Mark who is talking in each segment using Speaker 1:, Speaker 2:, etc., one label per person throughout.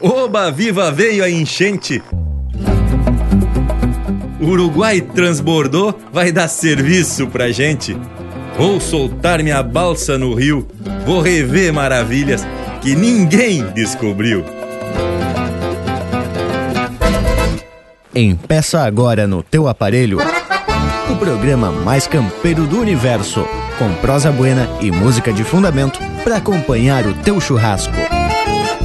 Speaker 1: Oba, viva, veio a enchente! Uruguai transbordou, vai dar serviço pra gente. Vou soltar minha balsa no rio, vou rever maravilhas que ninguém descobriu.
Speaker 2: Empeça agora no teu aparelho o programa mais campeiro do universo, com prosa buena e música de fundamento para acompanhar o teu churrasco.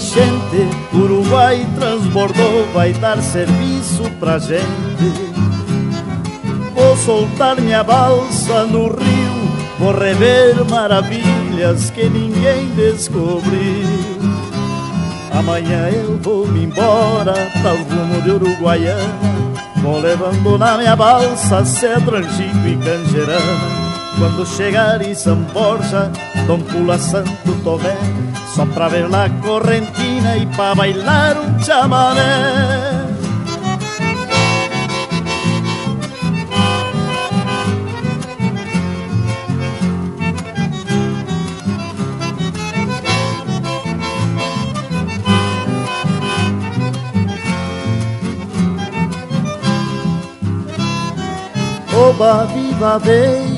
Speaker 3: Enchente, Uruguai transbordou, vai dar serviço pra gente. Vou soltar minha balsa no rio, vou rever maravilhas que ninguém descobriu. Amanhã eu vou me embora para o rumo de Uruguaiana, vou levando na minha balsa cedro, angico e canjerana. Quando chegar em São Borja, Dom Pula Santo Tomé Só pra ver la correntina e pra bailar um chamamé Oba, viva,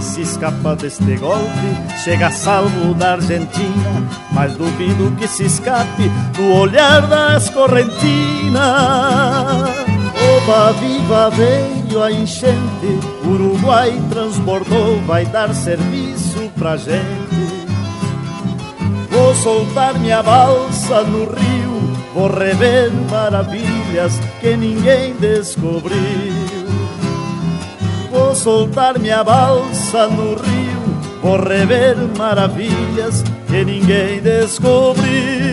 Speaker 3: Se escapa deste golpe chega salvo da Argentina, mas duvido que se escape do olhar das correntinas. Oba, viva, veio a enchente, Uruguai transbordou, vai dar serviço pra gente. Vou soltar minha balsa no rio, vou rever maravilhas que ninguém descobriu. Soltar minha balsa no rio, vou rever maravilhas que ninguém descobriu.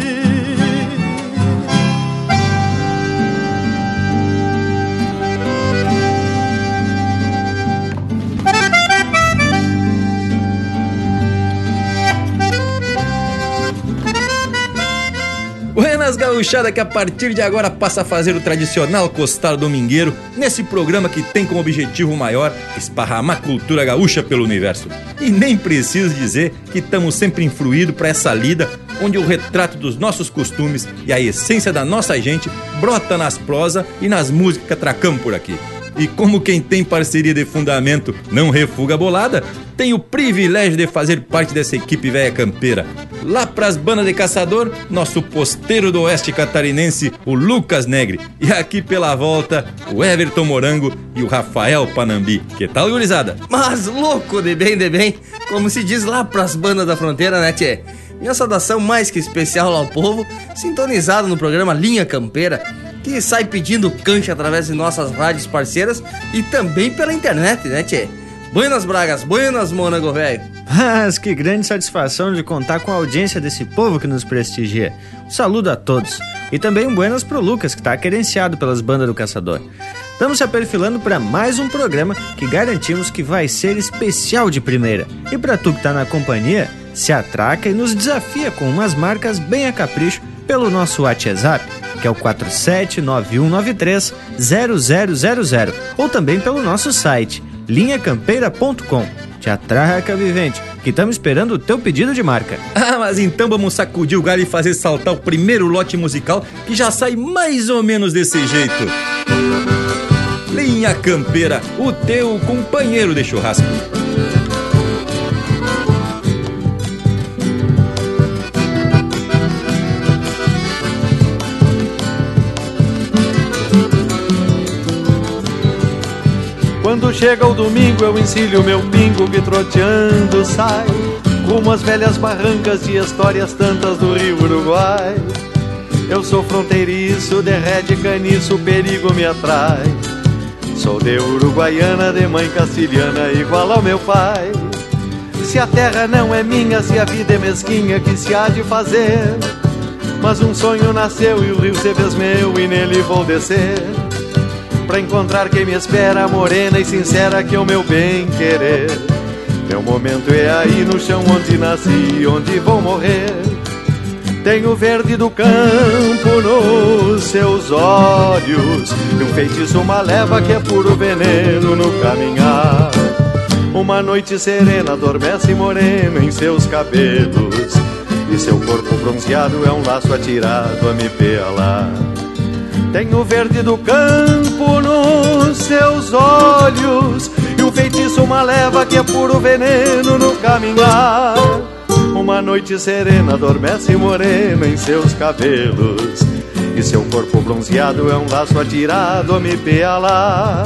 Speaker 1: Gauchada que a partir de agora passa a fazer o tradicional costar domingueiro nesse programa que tem como objetivo maior esparramar cultura gaúcha pelo universo. E nem preciso dizer que estamos sempre influídos para essa lida onde o retrato dos nossos costumes e a essência da nossa gente brota nas prosas e nas músicas que atracamos por aqui. E como quem tem parceria de fundamento não refuga a bolada, tem o privilégio de fazer parte dessa equipe velha campeira. Lá pras bandas de caçador, nosso posteiro do oeste catarinense, o Lucas Negre. E aqui pela volta, o Everton Morango e o Rafael Panambi. Que tal, gurizada?
Speaker 4: Mas louco de bem, de bem, como se diz lá pras bandas da fronteira, né, tchê? Minha saudação mais que especial ao povo, sintonizado no programa Linha Campeira, que sai pedindo cancha através de nossas rádios parceiras e também pela internet, né, tchê? Buenas Bragas, buenas Mônago, velho.
Speaker 5: Mas que grande satisfação de contar com a audiência desse povo que nos prestigia. Um saludo a todos. E também um buenas pro Lucas, que está querenciado pelas bandas do Caçador. Estamos se aperfilando para mais um programa que garantimos que vai ser especial de primeira. E para tu que tá na companhia, se atraca e nos desafia com umas marcas bem a capricho pelo nosso WhatsApp, que é o 4791930000, ou também pelo nosso site linhacampeira.com. Te atraca, vivente, que estamos esperando o teu pedido de marca.
Speaker 1: Ah, mas então vamos sacudir o galho e fazer saltar o primeiro lote musical que já sai mais ou menos desse jeito. Linha Campeira, o teu companheiro de churrasco.
Speaker 6: Quando chega o domingo eu ensilho meu pingo que troteando sai Rumo as velhas barrancas de histórias tantas do Rio Uruguai. Eu sou fronteiriço, derrete caniço, perigo me atrai. Sou de Uruguaiana, de mãe castilhana, igual ao meu pai. Se a terra não é minha, se a vida é mesquinha, que se há de fazer? Mas um sonho nasceu e o rio se fez meu e nele vou descer Pra encontrar quem me espera, morena e sincera, que é o meu bem querer. Meu momento é aí no chão onde nasci, onde vou morrer. Tenho verde do campo nos seus olhos, e um feitiço, uma leva que é puro veneno no caminhar. Uma noite serena adormece morena em seus cabelos, e seu corpo bronzeado é um laço atirado a me pelar. Tem o verde do campo nos seus olhos E o feitiço uma leva que é puro veneno no caminhar. Uma noite serena adormece morena em seus cabelos E seu corpo bronzeado é um laço atirado a me pealar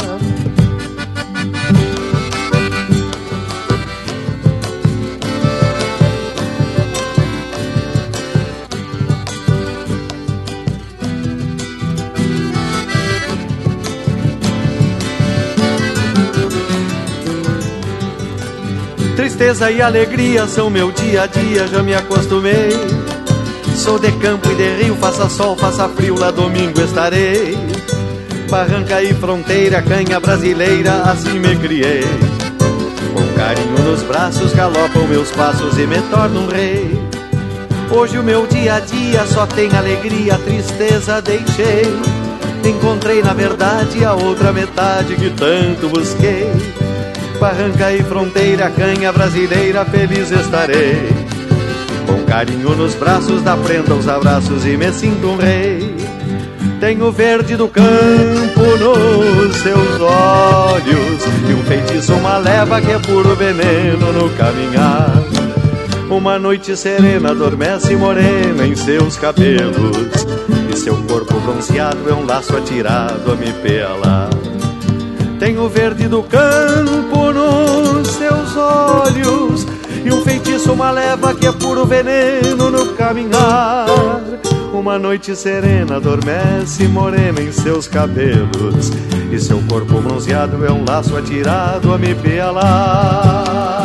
Speaker 6: Tristeza e alegria são meu dia a dia, já me acostumei. Sou de campo e de rio, faça sol, faça frio, lá domingo estarei. Barranca e fronteira, canha brasileira, assim me criei. Com carinho nos braços galopam meus passos e me torno um rei. Hoje o meu dia a dia só tem alegria, tristeza deixei. Encontrei na verdade a outra metade que tanto busquei. Barranca e fronteira, canha brasileira, feliz estarei. Com carinho nos braços, da prenda os abraços e me sinto um rei. Tenho verde do campo nos seus olhos E um feitiço, uma leva que é puro veneno no caminhar Uma noite serena adormece morena em seus cabelos E seu corpo bronzeado é um laço atirado a me pelar tem o verde do campo nos seus olhos E um feitiço, uma leva que é puro veneno no caminhar. Uma noite serena adormece morena em seus cabelos E seu corpo bronzeado é um laço atirado a me pealar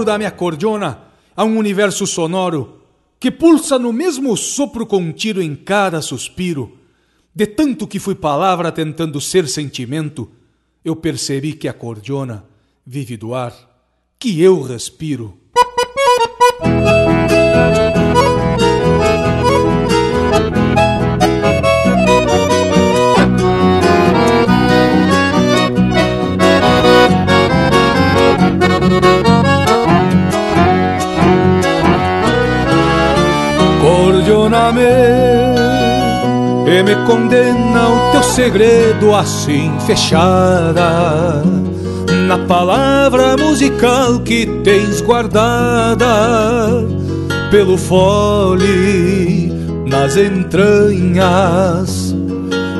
Speaker 7: Dentro da minha cordiona há um universo sonoro que pulsa no mesmo sopro com tiro em cada suspiro. De tanto que fui palavra tentando ser sentimento, eu percebi que a cordiona vive do ar que eu respiro. Cordiona-me e me condena o teu segredo assim fechada. Na palavra musical que tens guardada pelo fole nas entranhas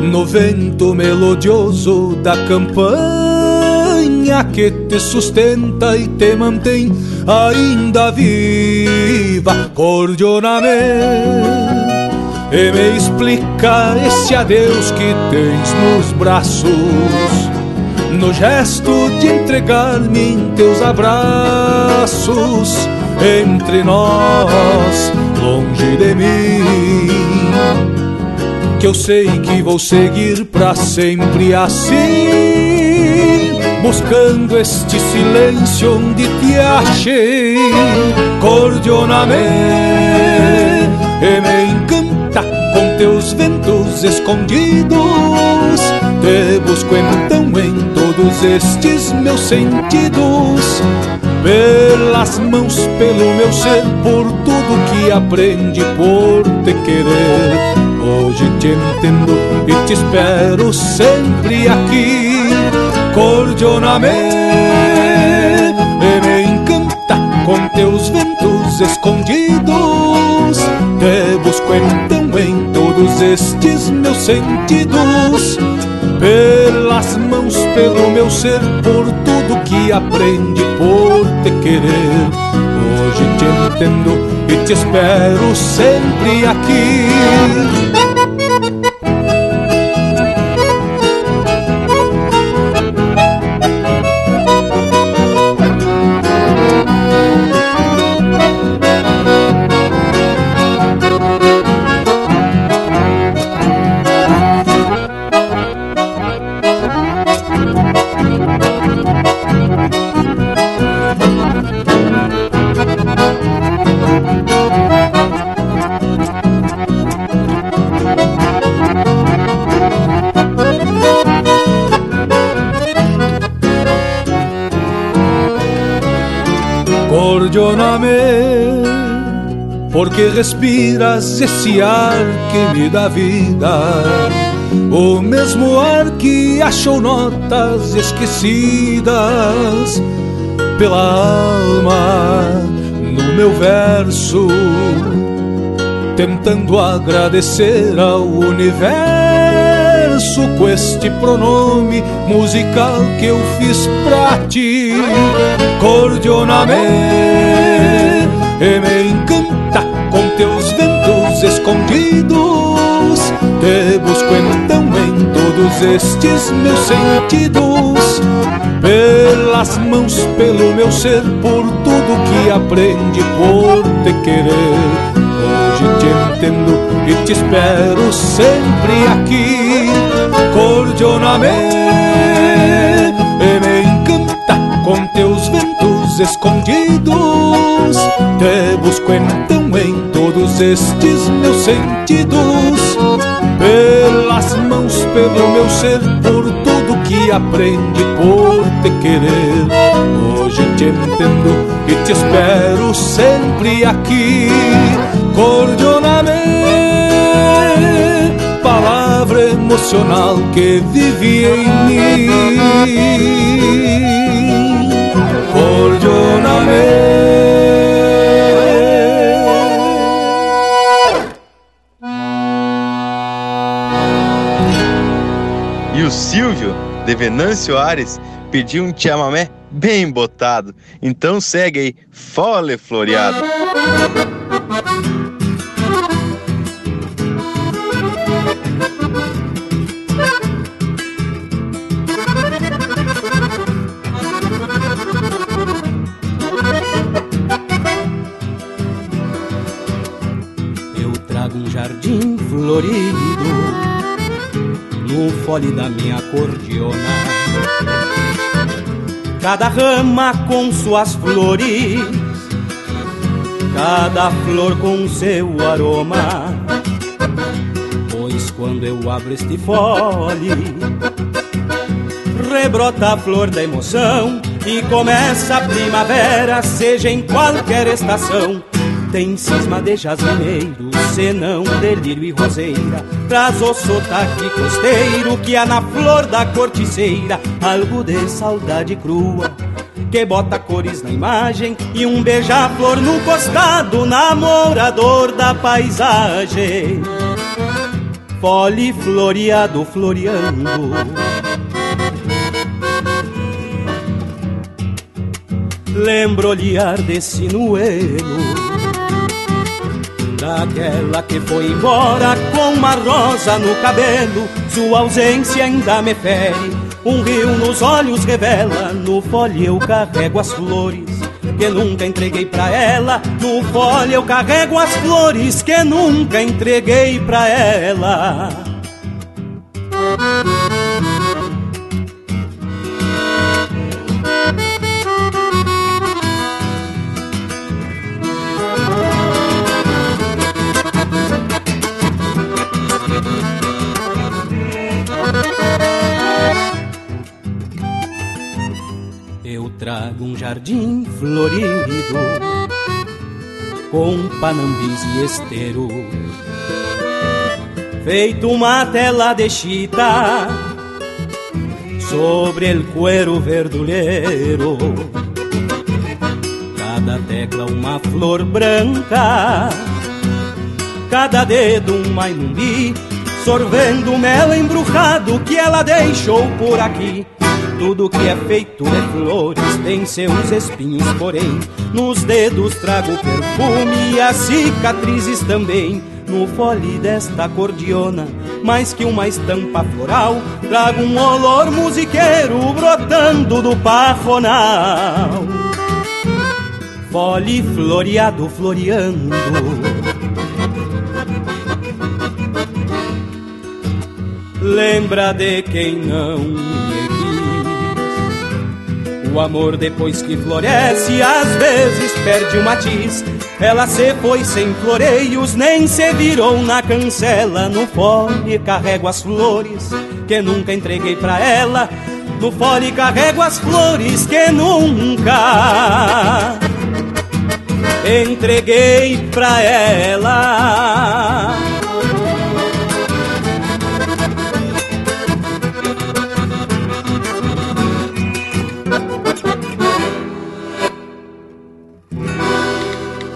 Speaker 7: no vento melodioso da campanha que te sustenta e te mantém ainda viva. Cordiona-me e me explica esse adeus que tens nos braços no gesto de entregar-me em teus abraços, entre nós, longe de mim. Que eu sei que vou seguir para sempre assim, buscando este silêncio onde te achei, cordioname e me encanta com teus ventos escondidos. Te busco então em todos estes meus sentidos pelas mãos, pelo meu ser, por tudo que aprende por te querer. Hoje te entendo e te espero sempre aqui, cordioname. E me encanta com teus ventos escondidos. Te busco então em todos estes meus sentidos pelas mãos, pelo meu ser, por tudo que aprende por te querer. Hoje te entendo e te espero sempre aqui. Respiras esse ar que me dá vida. O mesmo ar que achou notas esquecidas pela alma no meu verso, tentando agradecer ao universo com este pronome musical que eu fiz pra ti. Cordioname estes meus sentidos, pelas mãos, pelo meu ser, por tudo que aprende por te querer. Hoje te entendo e te espero sempre aqui, cordioname, e me encanta com teus ventos escondidos. Te busco então em todos estes meus sentidos, pelo meu ser, por tudo que aprende por te querer. Hoje te entendo e te espero sempre aqui, cordioname, palavra emocional que vive em mim. Cordioname.
Speaker 8: Silvio, de Venâncio Ares, pediu um chamamé bem botado. Então segue aí, fole floreado.
Speaker 9: Eu trago um jardim florido no fole da cordiona. Cada rama com suas flores, cada flor com seu aroma. Pois quando eu abro este fole, rebrota a flor da emoção e começa a primavera, seja em qualquer estação. Tem cisma de jasmineiro, senão delírio e roseira. Traz o sotaque costeiro que há na flor da corticeira. Algo de saudade crua que bota cores na imagem. E um beija-flor no costado, namorador da paisagem. Fole floreado floreando Lembro olhar desse sinuelo Daquela que foi embora com uma rosa no cabelo, sua ausência ainda me fere. Um rio nos olhos revela, no fole eu carrego as flores que nunca entreguei pra ela. No fole eu carrego as flores que nunca entreguei pra ela. Um jardim florido com panambis e esteiro, feito uma tela de chita sobre el cuero verdulheiro. Cada tecla uma flor branca, cada dedo um maimumbi, sorvendo mel embrujado que ela deixou por aqui. Tudo que é feito de flores tem seus espinhos, porém nos dedos trago perfume e as cicatrizes também. No fole desta cordiona, mais que uma estampa floral, trago um olor musiqueiro brotando do pajonal. Fole floreado floreando lembra de quem não. O amor depois que floresce, às vezes perde o matiz. Ela se foi sem floreios, nem se virou na cancela. No fole carrego as flores que nunca entreguei pra ela. No fole carrego as flores que nunca entreguei pra ela.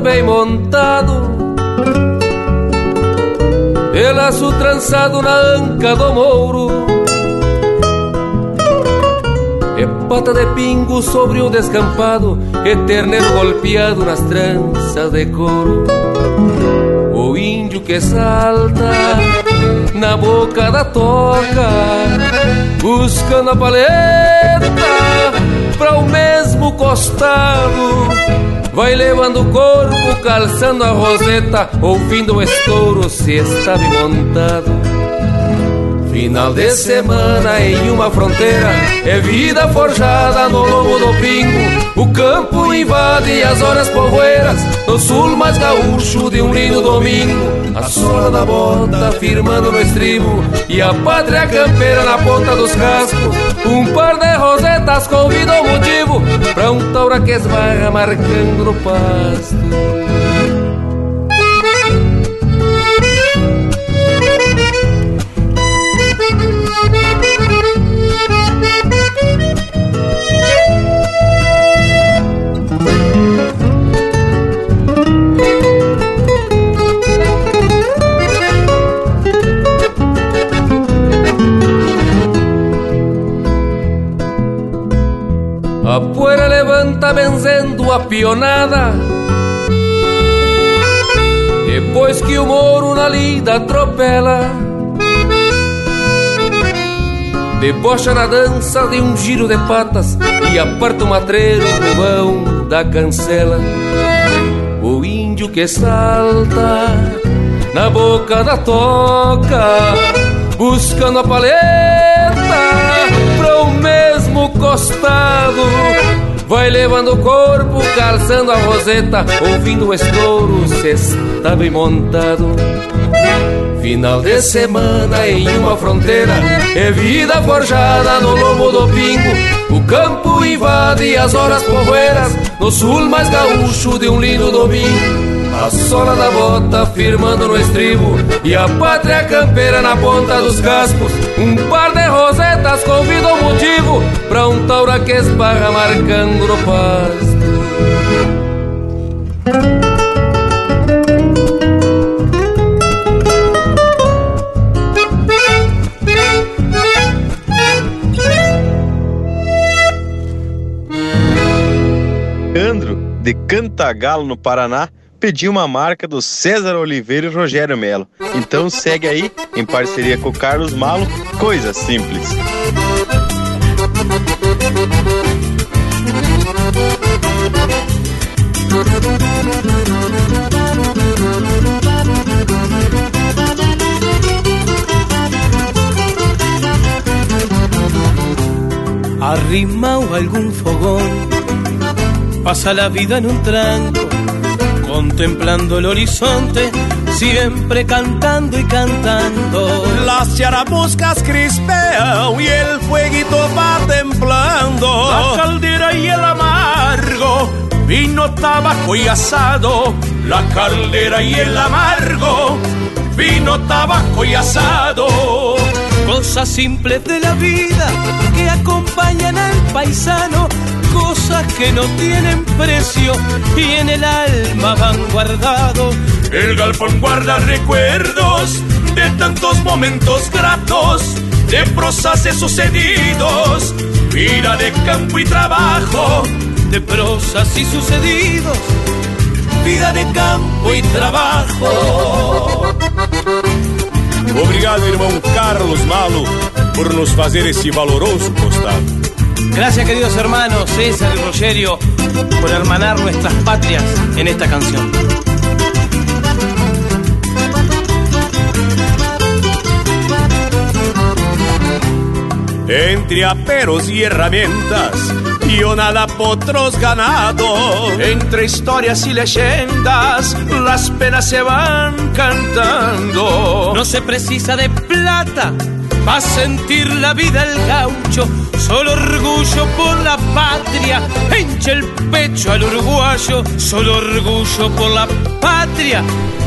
Speaker 10: Bem montado. E laço trançado na anca do mouro. E pata de pingo sobre o descampado E terneiro golpeado nas tranças de couro. O índio que salta na boca da toca Buscando a paleta pra o mesmo costado. Vai levando o corpo, calçando a roseta, ouvindo o estouro se está montado. Final de semana em uma fronteira É vida forjada no lombo do pingo. O campo invade as horas povoeiras No sul mais gaúcho de um lindo domingo. A sola da bota firmando no estribo E a pátria campeira na ponta dos cascos. Um par de rosetas convida o motivo Pra um taura que esbarra marcando no pasto poeira levanta benzendo a pionada. Depois que o moro na lida atropela. Debocha na dança de um giro de patas E aparta o matreiro no vão da cancela. O índio que salta na boca da toca Buscando a paleta mesmo costado Vai levando o corpo, calçando a roseta Ouvindo o estouro, se está bem montado. Final de semana em uma fronteira É vida forjada no lombo do pingo. O campo invade as horas povoeiras No sul mais gaúcho de um lindo domingo a sola da bota firmando no estribo E a pátria campeira na ponta dos cascos Um par de rosetas convida o motivo Pra um taura que esbarra marcando no pasto.
Speaker 8: De Cantagalo, no Paraná, pedir uma marca do César Oliveira e Rogério Melo. Então segue aí, em parceria com o Carlos Malo, Coisa Simples.
Speaker 11: Arrimao algún fogón, pasa la vida en un tranco, contemplando el horizonte, siempre cantando y cantando.
Speaker 12: Las charamuscas crispean y el fueguito va templando.
Speaker 11: La caldera y el amargo, vino, tabaco y asado.
Speaker 12: La caldera y el amargo, vino, tabaco y asado.
Speaker 11: Cosas simples de la vida que acompañan al paisano, cosas que no tienen precio y en el alma van guardado.
Speaker 12: El galpón guarda recuerdos de tantos momentos gratos, de prosas de sucedidos, vida de campo y trabajo,
Speaker 11: de prosas y sucedidos,
Speaker 12: vida de campo y trabajo.
Speaker 13: Obrigado, irmão Carlos Malo, por nos fazer esse valoroso costado.
Speaker 11: Gracias, queridos hermanos César y Rogerio, por hermanar nuestras patrias en esta canción.
Speaker 12: Entre aperos y herramientas y nada potros ganado.
Speaker 11: Entre historias y leyendas, las penas se van cantando. No se precisa de plata para sentir la vida el gaucho. Solo orgullo por la patria, hincha el pecho al uruguayo. Solo orgullo por la patria,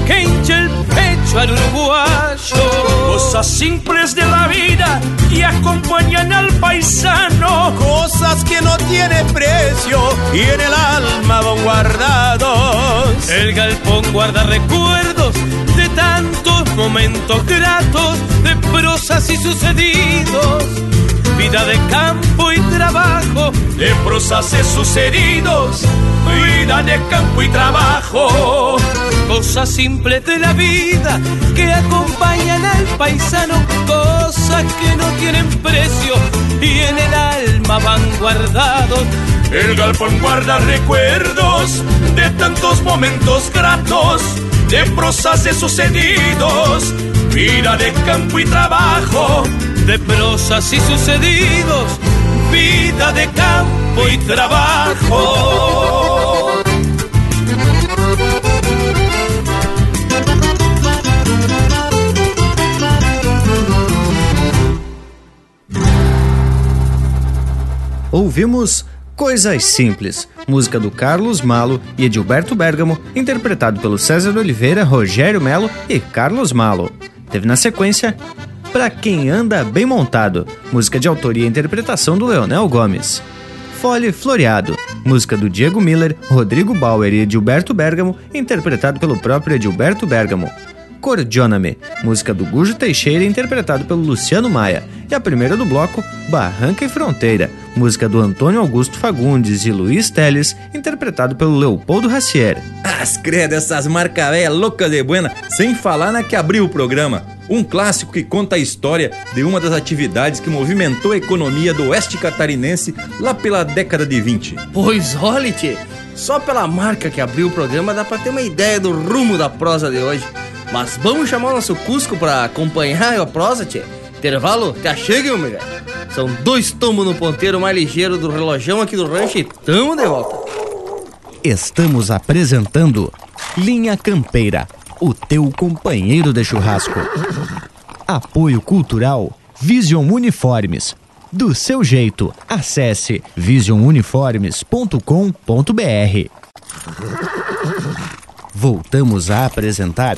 Speaker 11: que hincha el pecho al uruguayo.
Speaker 12: Cosas simples de la vida y acompañan al paisano. Cosas que no tienen precio y en el alma van guardados.
Speaker 11: El galpón guarda recuerdos tantos momentos gratos, de prosas y sucedidos. Vida de campo y trabajo,
Speaker 12: de prosas y sucedidos. Vida de campo y trabajo.
Speaker 11: Cosas simples de la vida que acompañan al paisano, cosas que no tienen precio y en el alma van guardados.
Speaker 12: El galpón guarda recuerdos de tantos momentos gratos, de prosas de sucedidos, vida de campo y trabajo,
Speaker 11: de prosas y sucedidos, vida de campo y trabajo.
Speaker 5: Ouvimos Coisas Simples, música do Carlos Malo e Edilberto Bergamo, interpretado pelo César Oliveira, Rogério Melo e Carlos Malo. Teve na sequência Pra Quem Anda Bem Montado, música de autoria e interpretação do Leonel Gomes. Fole Floreado, música do Diego Miller, Rodrigo Bauer e Edilberto Bergamo, interpretado pelo próprio Edilberto Bergamo. Cordioname, música do Gujo Teixeira, interpretado pelo Luciano Maia. E a primeira do bloco, Barranca e Fronteira, música do Antônio Augusto Fagundes e Luiz Teles, interpretado pelo Leopoldo Racier.
Speaker 1: As credas, essas marca véia louca de buena, sem falar na que abriu o programa. Um clássico que conta a história de uma das atividades que movimentou a economia do oeste catarinense lá pela década de 20.
Speaker 4: Pois olhe, tchê, só pela marca que abriu o programa dá pra ter uma ideia do rumo da prosa de hoje. Mas vamos chamar o nosso Cusco pra acompanhar a prosa, tchê? Intervalo? Te achegue, meu amigo. São dois tombos no ponteiro mais ligeiro do relojão aqui do rancho e tamo de volta.
Speaker 14: Estamos apresentando Linha Campeira, o teu companheiro de churrasco. Apoio Cultural Vision Uniformes. Do seu jeito, acesse visionuniformes.com.br. Voltamos a apresentar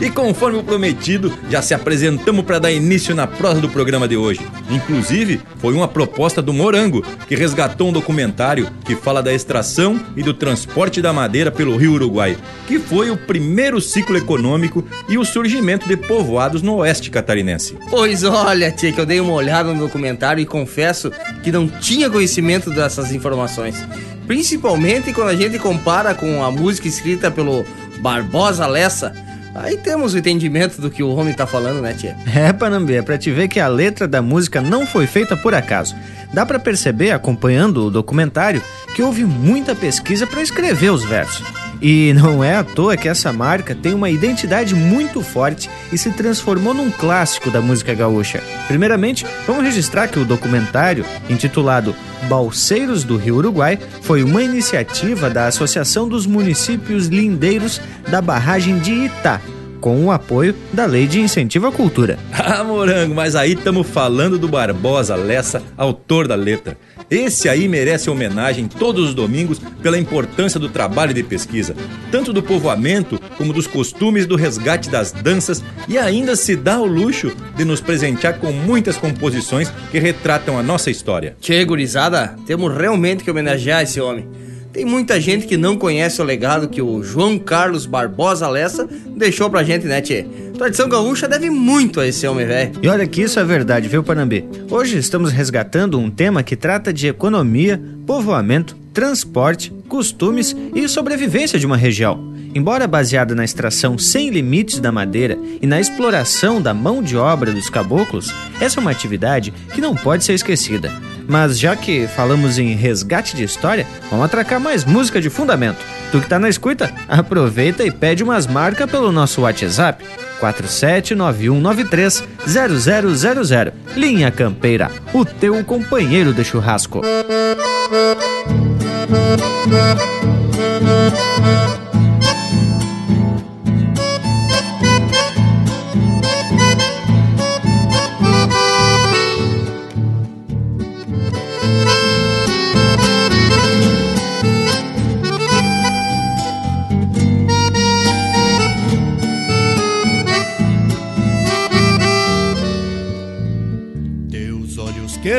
Speaker 1: E conforme o prometido, já se apresentamos para dar início na prosa do programa de hoje. Inclusive, foi uma proposta do Morango, que resgatou um documentário que fala da extração e do transporte da madeira pelo Rio Uruguai, que foi o primeiro ciclo econômico e o surgimento de povoados no oeste catarinense.
Speaker 4: Pois olha, tia, que eu dei uma olhada no documentário e confesso que não tinha conhecimento dessas informações. Principalmente quando a gente compara com a música escrita pelo Barbosa Lessa. Aí temos o entendimento do que o homem tá falando, né, tia?
Speaker 5: É, Panambi, é pra te ver que a letra da música não foi feita por acaso. Dá para perceber, acompanhando o documentário, que houve muita pesquisa para escrever os versos. E não é à toa que essa marca tem uma identidade muito forte e se transformou num clássico da música gaúcha. Primeiramente, vamos registrar que o documentário, intitulado Balseiros do Rio Uruguai, foi uma iniciativa da Associação dos Municípios Lindeiros da Barragem de Itá, com o apoio da Lei de Incentivo à Cultura.
Speaker 1: Ah, morango, mas aí estamos falando do Barbosa Lessa, autor da letra. Esse aí merece homenagem todos os domingos pela importância do trabalho de pesquisa, tanto do povoamento como dos costumes do resgate das danças e ainda se dá o luxo de nos presentear com muitas composições que retratam a nossa história.
Speaker 4: Tchê, gurizada, temos realmente que homenagear esse homem. Tem muita gente que não conhece o legado que o João Carlos Barbosa Lessa deixou pra gente, né, Tchê? Tradição gaúcha deve muito a esse homem, velho.
Speaker 5: E olha que isso é verdade, viu, Panambi? Hoje estamos resgatando um tema que trata de economia, povoamento, transporte, costumes e sobrevivência de uma região. Embora baseada na extração sem limites da madeira e na exploração da mão de obra dos caboclos, essa é uma atividade que não pode ser esquecida. Mas já que falamos em resgate de história, vamos atracar mais música de fundamento. Tu que tá na escuta, aproveita e pede umas marcas pelo nosso WhatsApp 4791930000. Linha Campeira, o teu companheiro de churrasco.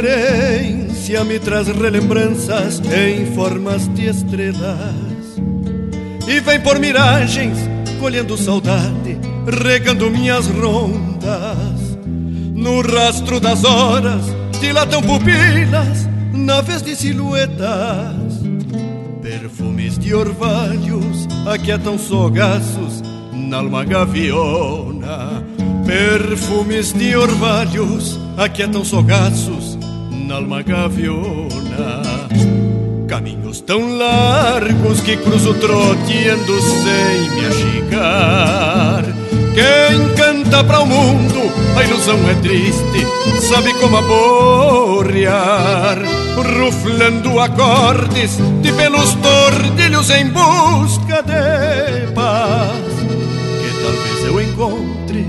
Speaker 15: Querência me traz relembranças em formas de estrelas e vem por miragens colhendo saudade, regando minhas rondas. No rastro das horas dilatam pupilas, naves de silhuetas, perfumes de orvalhos aquietam sogaços na alma gaviona. Perfumes de orvalhos aquietam sogaços alma gaviona. Caminhos tão largos que cruzo troteando sem me achicar. Quem canta para o mundo, a ilusão é triste, sabe como aborrear. Ruflando acordes de pelos tordilhos em busca de paz. Que talvez eu encontre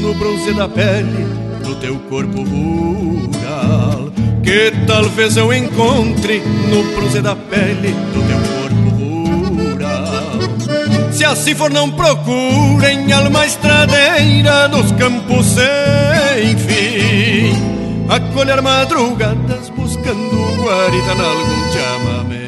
Speaker 15: no bronze da pele do teu corpo rural que talvez eu encontre no bronze da pele do teu corpo rural. Se assim for, não procurem alma estradeira nos campos sem fim, a colher madrugadas buscando guarida em algum chamamé.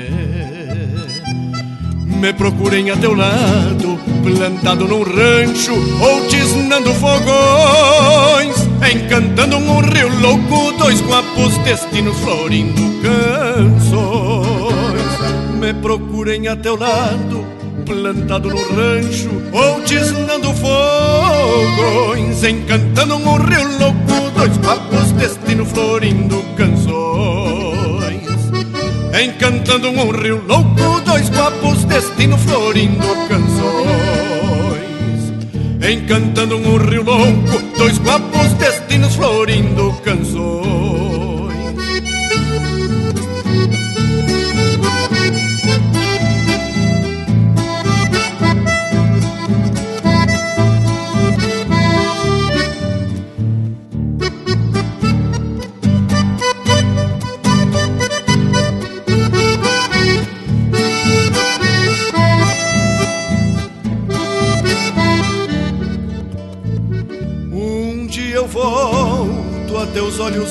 Speaker 15: Me procurem a teu lado, plantado num rancho ou tisnando fogões Encantando um rio louco, dois guapos destinos florindo canções. Me procurem a teu lado, plantado no rancho ou tisnando fogões. Encantando um rio louco, dois guapos destinos florindo canções. Encantando um rio louco, dois guapos destinos florindo canções. Encantando um rio louco, dois guapos destinos florindo canções.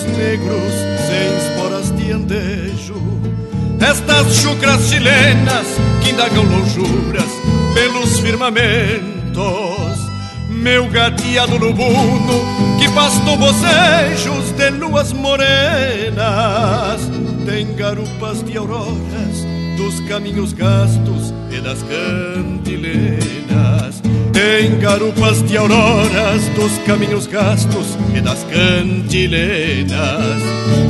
Speaker 15: Negros sem esporas de andejo. Estas chucras chilenas que indagam lonjuras pelos firmamentos. Meu gateado lubuno que pastou bocejos de luas morenas. Tem garupas de auroras dos caminhos gastos e das cantilenas. Tem garupas de auroras dos caminhos gastos e das cantilenas.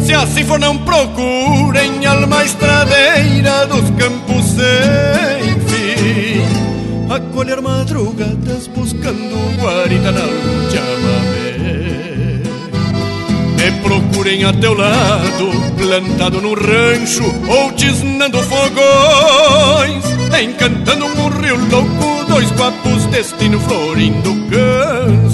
Speaker 15: Se assim for, não procurem alma estradeira dos campos sem fim. A colher madrugadas buscando guarida na chamamé. Me procurem a teu lado, plantado no rancho ou tisnando fogões, encantando um rio louco, dois guapos, destino florindo canções.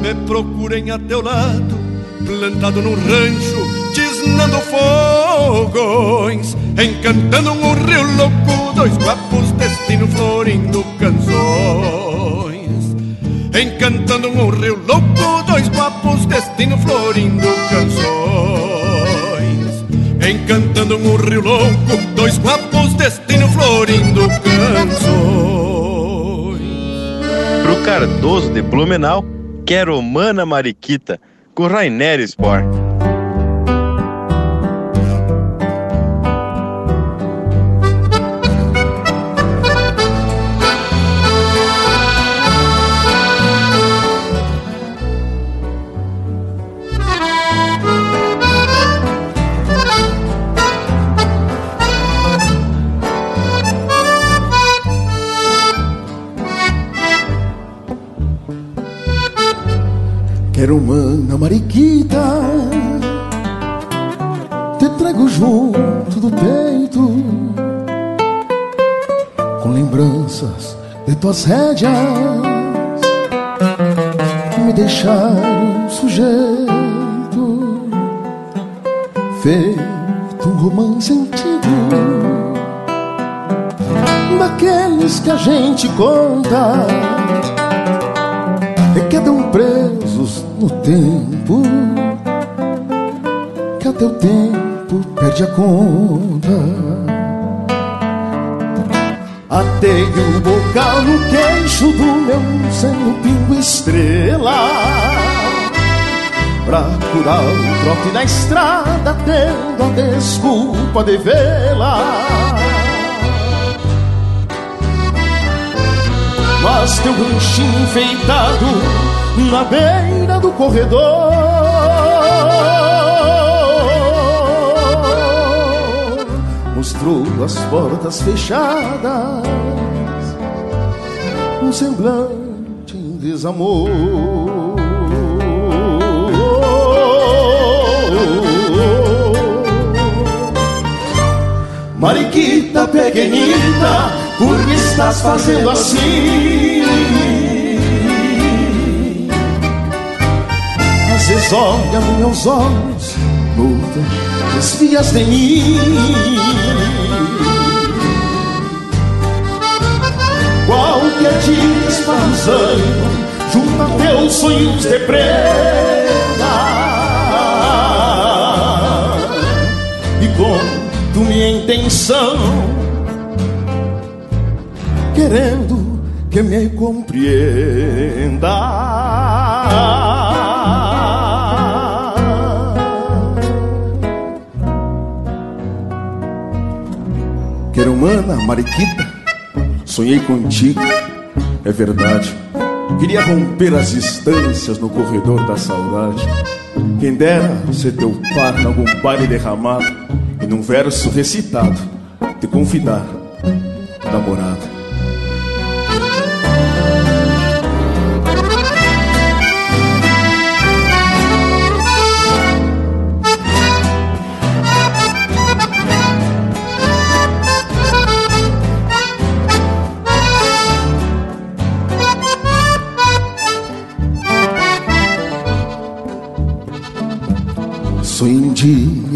Speaker 15: Me procurem a teu lado, plantado no rancho, tisnando fogões, encantando um rio louco, dois guapos, destino florindo canções. Encantando um rio louco, dois guapos, destino florindo canções. Encantando um rio louco, dois guapos, destino florindo canções.
Speaker 8: Pro Cardoso de Blumenau, quero Mana Mariquita, com Rainer Sport.
Speaker 16: Quero mana mariquita. Te trago junto do peito Com lembranças de tuas rédeas Que me deixaram sujeito Feito um romance antigo Daqueles que a gente conta tempo que a teu tempo perde a conta. Atei o bocal no queixo do meu seno pingo estrela Pra curar o trote na estrada Tendo a desculpa de vê-la Mas teu ranchinho enfeitado na beira do corredor Mostrou as portas fechadas Um semblante em desamor Mariquita pequenita, por que estás fazendo assim? Vezes olha meus olhos, muda, desvias de mim. Qualquer dia esparruzando, junto a teus sonhos de prenda. E conto minha intenção, querendo que me compreenda. Mana, mariquita, sonhei contigo, é verdade. Queria romper as distâncias no corredor da saudade. Quem dera ser teu par em algum baile derramado e num verso recitado te convidar, namorada.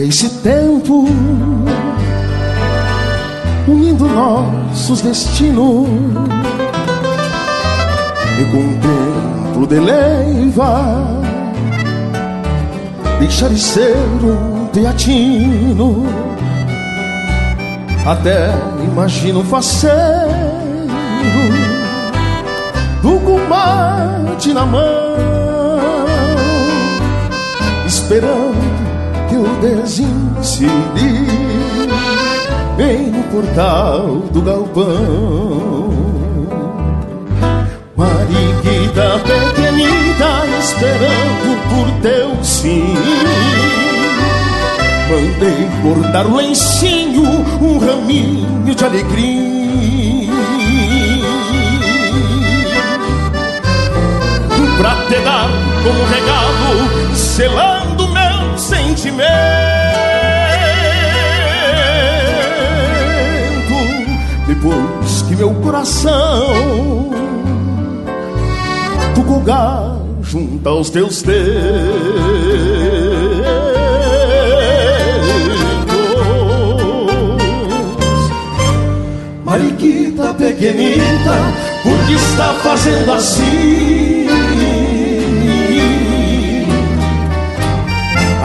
Speaker 16: Esse tempo unindo nossos destinos e contemplo de leiva deixar de ser um teatino. Até imagino faceiro do combate na mão, esperando que eu desincidi bem no portal do galpão. Mariquita pequenita esperando por teu sim. Mandei cortar o lencinho, um raminho de alegria. Pra te dar como regalo, selando meu sentimento Depois que meu coração tu colgar junto aos teus dedos Mariquita pequenita, por que está fazendo assim?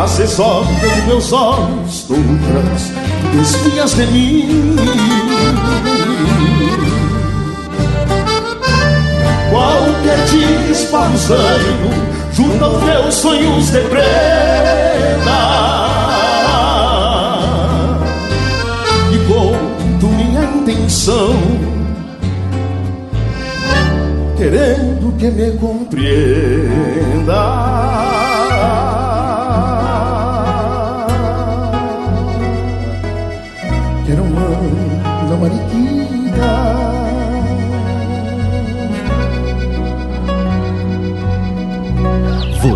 Speaker 16: As olhos dos meus olhos, outras desvias de mim. Qualquer dia esparruzando junto aos meus sonhos de preta. intenção, querendo que me compreenda.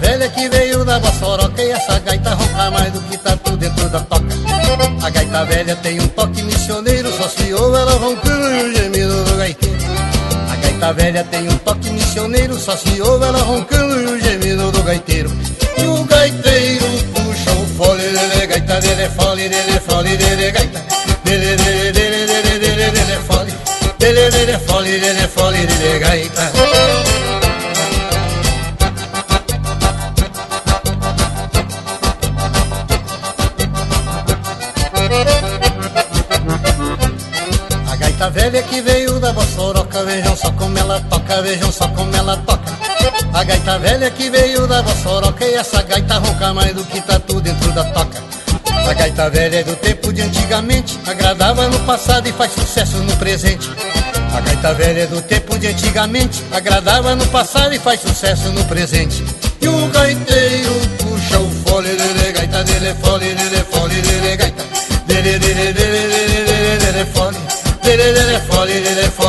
Speaker 17: Velha que veio da Bossoroca e essa gaita ronca mais do que tatu dentro da toca. A gaita velha tem um toque missioneiro, só se ouve ela roncando e o gemido do gaiteiro. A gaita velha tem um toque missioneiro, só se ouve ela roncando e o gemido do gaiteiro. Vejam só como ela toca. A gaita velha que veio da Bossoroca e essa gaita ronca mais do que tatu dentro da toca. A gaita velha é do tempo de antigamente, agradava no passado e faz sucesso no presente. A gaita velha é do tempo de antigamente, agradava no passado e faz sucesso no presente. E o gaiteiro puxa o fole, dele, gaita dele, fole, dele, fole, dele, gaita. Dele, dele, dele, dele, dele, fole. Dele, dele, fole, dele, fole,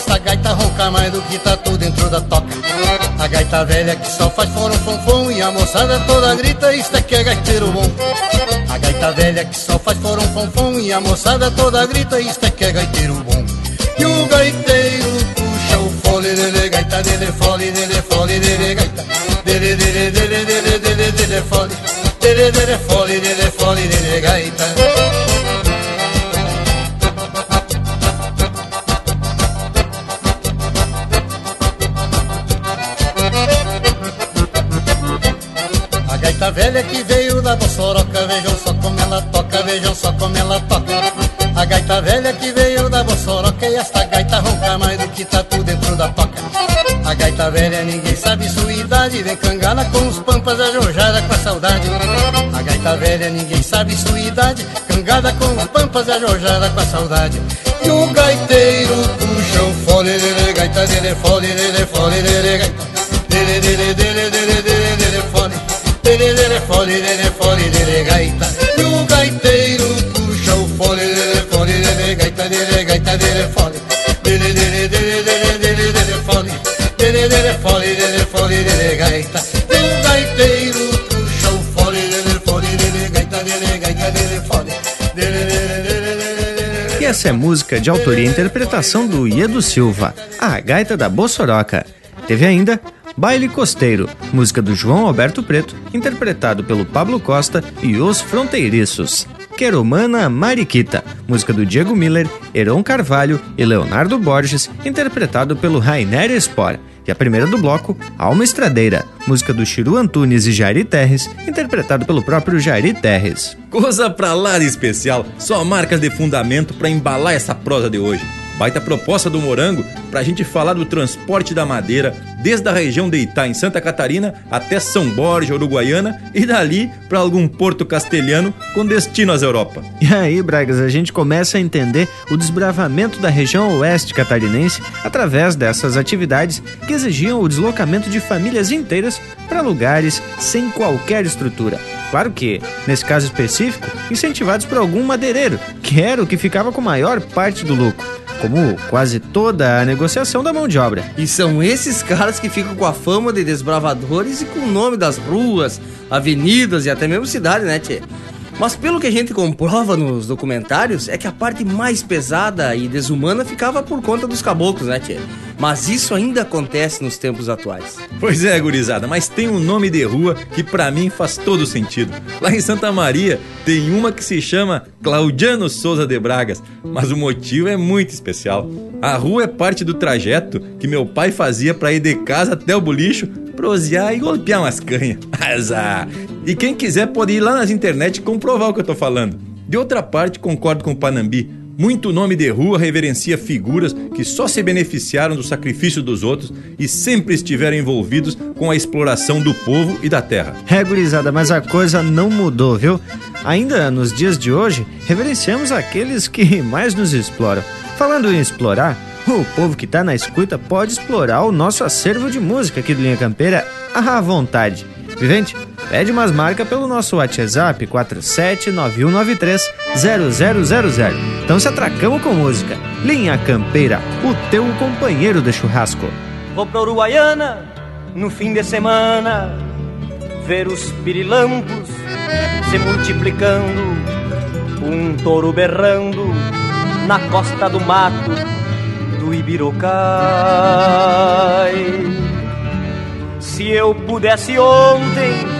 Speaker 17: essa gaita ronca mais do que tatu dentro da toca. A gaita velha que só faz fora um fonfon e a moçada toda grita, isto é que é gaiteiro bom. A gaita velha que só faz fora um fonfon e a moçada toda grita, isto é que é gaiteiro bom. E o gaiteiro puxa o fole dele, gaita dele, fole dele, fole dele, gaita. Dele, dele, dele, dele, dele, dele, fole. Dele, dele, fole, velha ninguém sabe sua idade, vem cangada com os pampas ajojada com a saudade. A gaita velha ninguém sabe sua idade, cangada com os pampas ajojada com a saudade. E o gaiteiro puxa o fole dele, gaita dele, fole dele, fole dele, gaita. Dele, dele, dele, dele, dele, dele, fole. Dele, dele, fole, dele, fole, gaita. E o gaiteiro puxa o fole dele, fole dele, gaita dele, gaita dele, fole.
Speaker 5: Essa é música de autoria e interpretação do Iedo Silva, a gaita da Bossoroca. Teve ainda Baile Costeiro, música do João Alberto Preto, interpretado pelo Pablo Costa e os Fronteiriços. Queromana Mariquita, música do Diego Miller, Heron Carvalho e Leonardo Borges, interpretado pelo Rainer Spor. E a primeira do bloco, Alma Estradeira, música do Chiru Antunes e Jairi Terres, interpretado pelo próprio Jairi Terres.
Speaker 1: Coisa pra lá de especial, só marcas de fundamento pra embalar essa prosa de hoje. Baita proposta do Morango pra gente falar do transporte da madeira desde a região de Itá, em Santa Catarina, até São Borja, Uruguaiana e dali pra algum porto castelhano com destino às Europa.
Speaker 5: E aí, Bragas, a gente começa a entender o desbravamento da região oeste catarinense através dessas atividades que exigiam o deslocamento de famílias inteiras para lugares sem qualquer estrutura. Claro que, nesse caso específico, incentivados por algum madeireiro, que era o que ficava com maior parte do lucro como quase toda a negociação da mão de obra.
Speaker 4: E são esses caras que ficam com a fama de desbravadores e com o nome das ruas, avenidas e até mesmo cidade, né, tchê? Mas pelo que a gente comprova nos documentários, é que a parte mais pesada e desumana ficava por conta dos caboclos, né, Tchê? Mas isso ainda acontece nos tempos atuais.
Speaker 1: Pois é, gurizada, mas tem um nome de rua que para mim faz todo sentido. Lá em Santa Maria tem uma que se chama Claudiano Souza de Bragas, mas o motivo é muito especial. A rua é parte do trajeto que meu pai fazia para ir de casa até o bolicho, prosear e golpear umas canhas. Azar! E quem quiser pode ir lá nas internet comprovar o que eu tô falando. De outra parte, concordo com o Panambi. Muito nome de rua reverencia figuras que só se beneficiaram do sacrifício dos outros e sempre estiveram envolvidos com a exploração do povo e da terra.
Speaker 5: É, gurizada, mas a coisa não mudou, viu? Ainda nos dias de hoje, reverenciamos aqueles que mais nos exploram. Falando em explorar, o povo que tá na escuta pode explorar o nosso acervo de música aqui do Linha Campeira à vontade. Vivente, pede umas marcas pelo nosso WhatsApp 4791930000. Então se atracamos com música. Linha Campeira, o teu companheiro de churrasco.
Speaker 18: Vou pra Uruguaiana no fim de semana ver os pirilampos se multiplicando, um touro berrando na costa do mato do Ibirocai. Se eu pudesse ontem,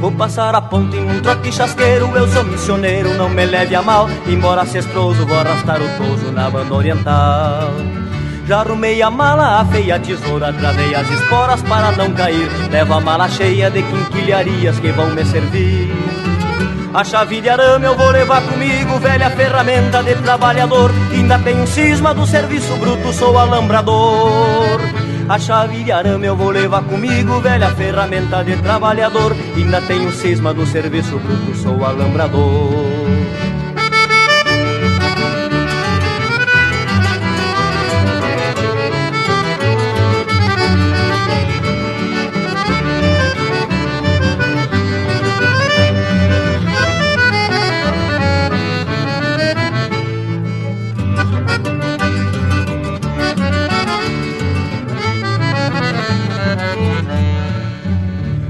Speaker 18: Vou passar a ponte num trote chasqueiro, eu sou missioneiro, não me leve a mal. Embora cestroso, vou arrastar o toso na banda oriental. Já arrumei a mala, a tesoura, travei as esporas para não cair. Levo a mala cheia de quinquilharias que vão me servir. A chave de arame eu vou levar comigo, velha ferramenta de trabalhador. Ainda tenho cisma do serviço bruto, sou alambrador. A chave de arame eu vou levar comigo, velha ferramenta de trabalhador. Ainda tenho cisma do serviço bruto, sou alambrador.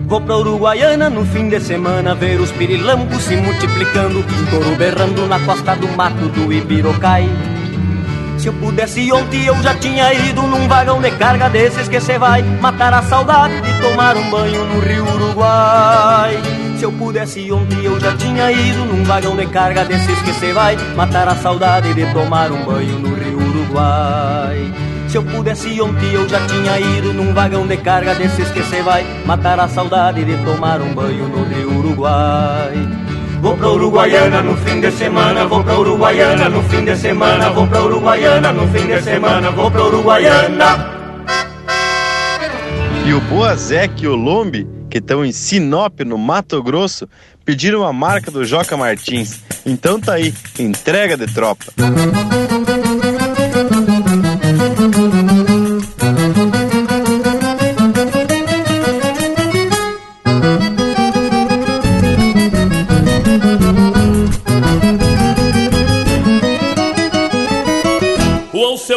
Speaker 18: Vou pra Uruguaiana no fim de semana ver os pirilampos se multiplicando, touro berrando na costa do mato do Ibirocai. Se eu pudesse ontem eu já tinha ido num vagão de carga desses que cê vai matar a saudade de tomar um banho no rio Uruguai. Se eu pudesse ontem eu já tinha ido num vagão de carga desses que cê vai matar a saudade de tomar um banho no rio Uruguai. Se eu pudesse ontem eu já tinha ido num vagão de carga desses que cê vai matar a saudade de tomar um banho no rio Uruguai. Vou pra Uruguaiana no fim de semana, vou pra Uruguaiana no fim de semana, vou pra Uruguaiana no fim de semana, vou pra Uruguaiana.
Speaker 8: E o Boazek e o Lombi, que estão em Sinop, no Mato Grosso, pediram a marca do Joca Martins. Então tá aí, entrega de tropa.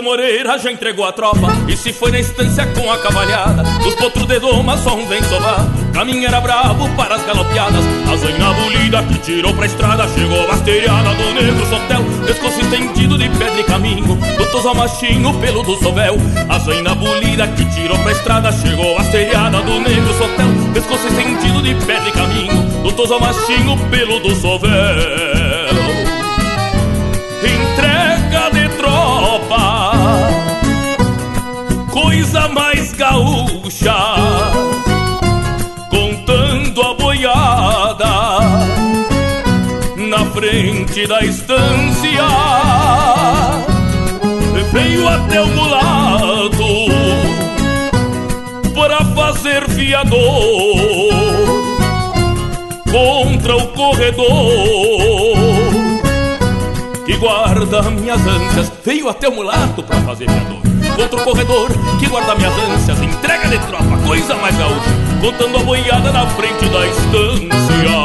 Speaker 19: Moreira já entregou a tropa E se foi na estância com a cavalhada. Dos potros de doma só um vem sovar. Caminho era bravo para as galopeadas A zanha bolida que tirou pra estrada. Chegou basteriada do negro sotel Pescoço estendido de pedra e caminho. Do toso machinho pelo do sovel. A zanha bolida que tirou pra estrada. Chegou basteriada do negro sotel Pescoço estendido de pedra e caminho. Do toso machinho pelo do sovel coisa mais gaúcha, contando a boiada na frente da estância. Veio até o mulato para fazer fiador contra o corredor que guarda minhas ânsias. Veio até o mulato para fazer fiador o corredor que guarda minhas ânsias Entrega de tropa, coisa mais gaúcha Contando a boiada na frente da estância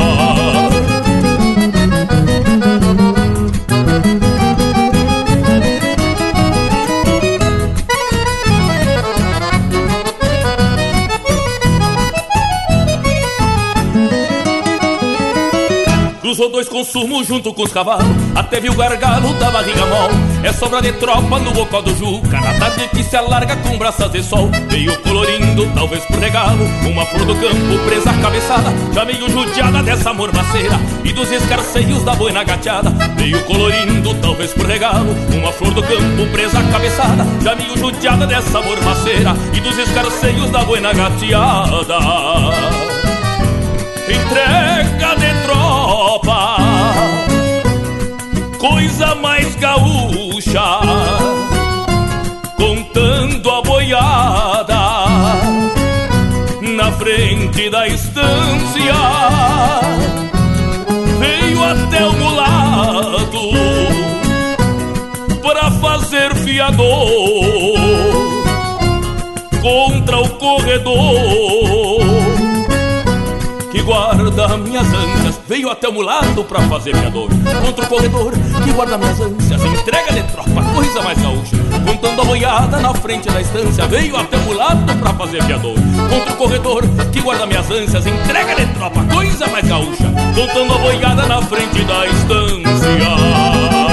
Speaker 19: Dois consumos junto com os cavalos Até viu o gargalo da barriga mol. É sobra de tropa no bocó do Juca Na tarde que se alarga com braças de sol Veio colorindo, talvez por regalo Uma flor do campo presa à cabeçada. Já meio judiada dessa mormaceira E dos escarceios da boina gateada. Veio colorindo, talvez por regalo Uma flor do campo presa à cabeçada. Já meio judiada dessa mormaceira E dos escarceios da boina gateada. Entrega tropa, coisa mais gaúcha, contando a boiada na frente da estância. Veio até o mulato para fazer fiador contra o corredor guarda minhas ânsias Veio até o mulato pra fazer minha dor Contra o corredor que guarda minhas ânsias Entrega de tropa, coisa mais gaúcha. Contando a boiada na frente da estância Veio até o mulato pra fazer minha dor Contra o corredor que guarda minhas ânsias Entrega de tropa, coisa mais gaúcha. Contando a boiada na frente da estância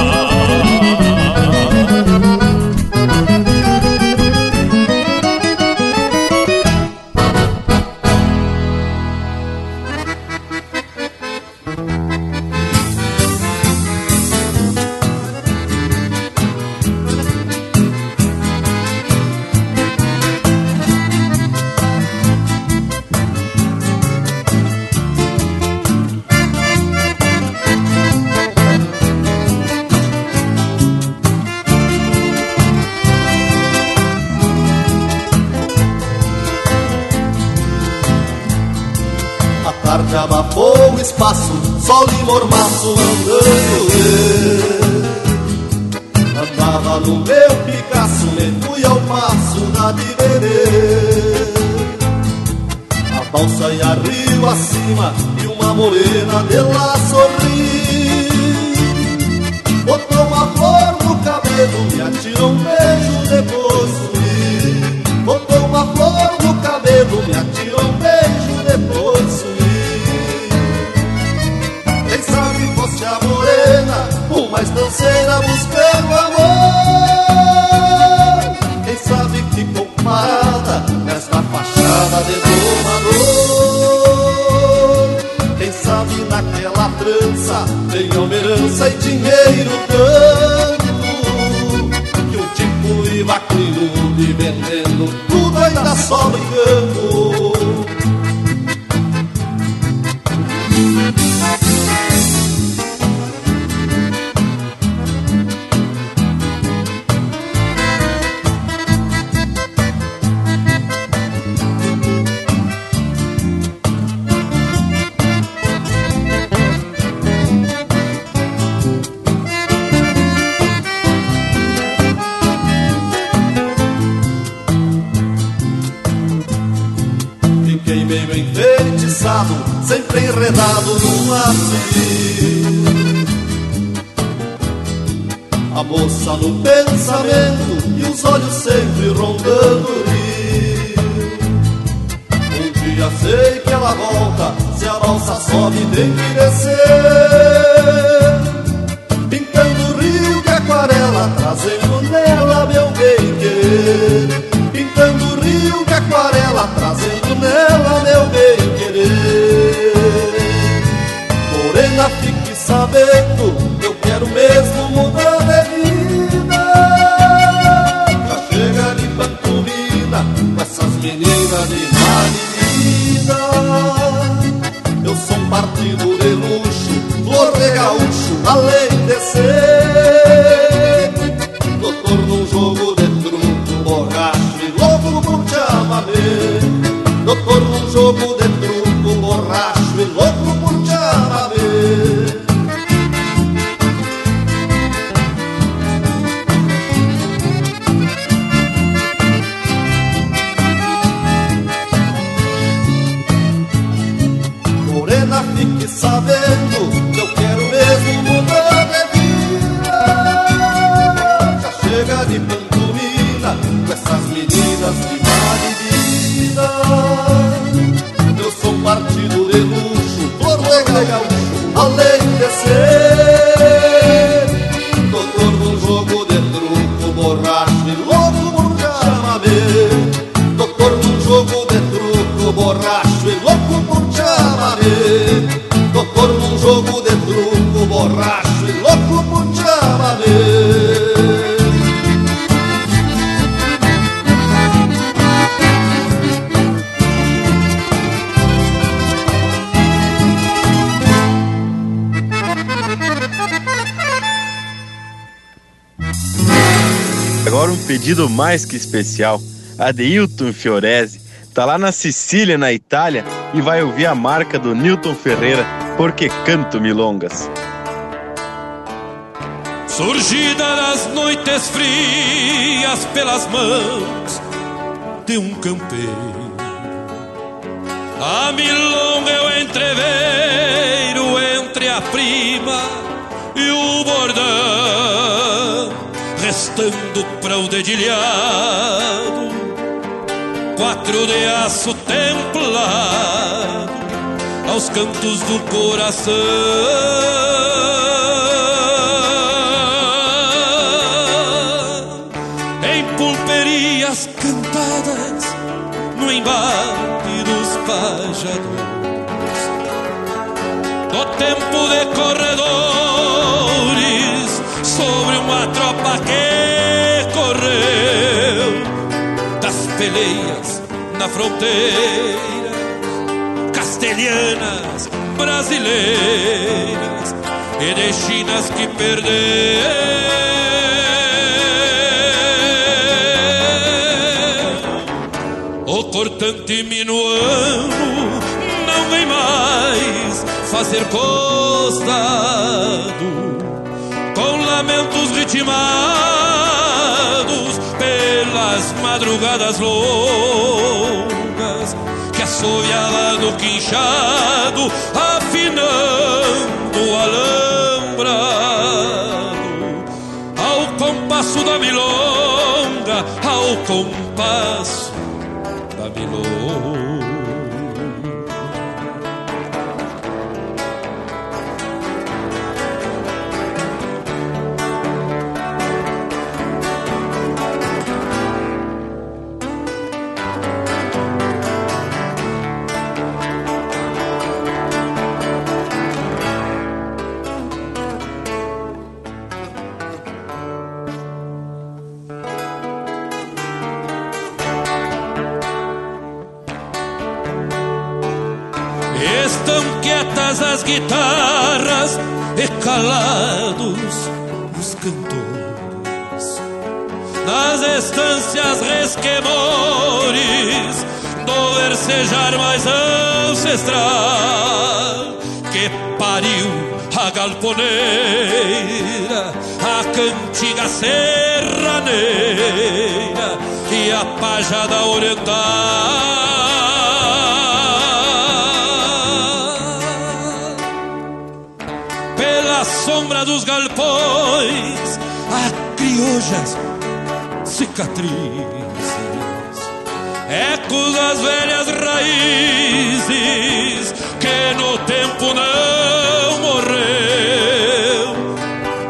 Speaker 20: abafou o espaço, sol e mormaço andando eu. Andava no meu Picasso, fui ao passo da Biberê. A balsa ia rio acima e uma morena de lá sorri. Botou uma flor no cabelo, me atirou um sempre enredado num assobio. A moça no pensamento e os olhos sempre rondando o rio. Um dia sei que ela volta, se a balsa sobe tem que descer. Pintando o rio de aquarela, trazendo nela meu bem querer. Pintando o rio de aquarela, trazendo nela meu bem sabendo, eu quero mesmo mudar de vida. Já chega de pantomina com essas meninas de vida. Eu sou um partido de luxo, flor de gaúcho,
Speaker 8: pedido mais que especial. Adeilton Fiorese tá lá na Sicília, na Itália, e vai ouvir a marca do Newton Ferreira, porque canto milongas.
Speaker 21: Surgida nas noites frias pelas mãos de um campeiro, a milonga eu entreveiro entre a prima restando para o dedilhado quatro de aço templado aos cantos do coração. Em pulperias cantadas no embate dos pajadores, no tempo de corredores peleias na fronteira, castelhanas, brasileiras e de chinas que perdeu. O cortante minuano não vem mais fazer costado com lamentos ritmados pelas madrugadas longas que assoviava no quinchado, afinando o alambrado. Ao compasso da milonga, ao compasso guitarras e calados os cantores Nas estâncias resquemores do versejar mais ancestral Que pariu a galponeira, a cantiga serraneira e a pajada oriental sombra dos galpões há crioujas cicatrizes, ecos das velhas raízes que no tempo não morreu,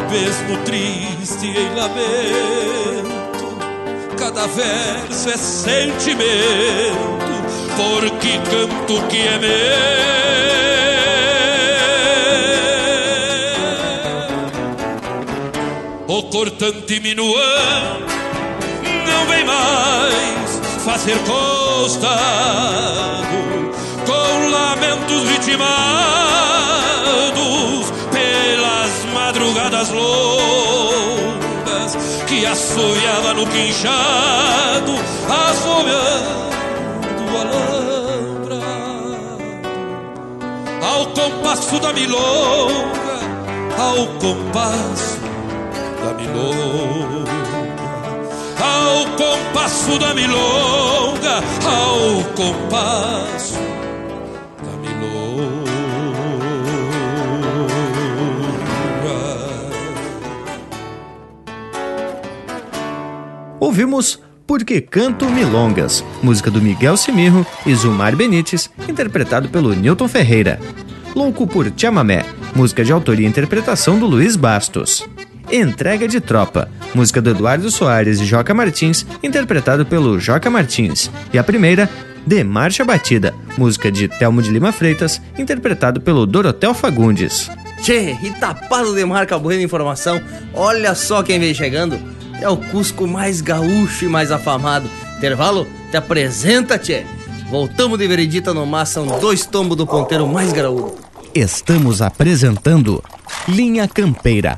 Speaker 21: mesmo triste em lamento, cada verso é sentimento, porque canto que é meu. O cortante minuano não vem mais fazer costado com lamentos ritmados pelas madrugadas longas que assoviava no quinchado, assoviando alambrado ao compasso da milonga, ao compasso ao compasso da milonga, ao compasso da milonga.
Speaker 22: Ouvimos Porque Canto Milongas, música do Miguel Simirro e Zumar Benites, interpretado pelo Newton Ferreira. Louco por Chamamé, música de autoria e interpretação do Luiz Bastos. Entrega de Tropa, música do Eduardo Soares e Joca Martins, interpretado pelo Joca Martins. E a primeira, De Marcha Batida, música de Telmo de Lima Freitas, interpretado pelo Dorotel Fagundes.
Speaker 4: Tchê, e tapado de marca boa de informação, olha só quem vem chegando. É o Cusco mais gaúcho e mais afamado. Intervalo, te apresenta, tchê. Voltamos de veredita no mar, são dois tombos do ponteiro mais graúdo.
Speaker 22: Estamos apresentando Linha Campeira,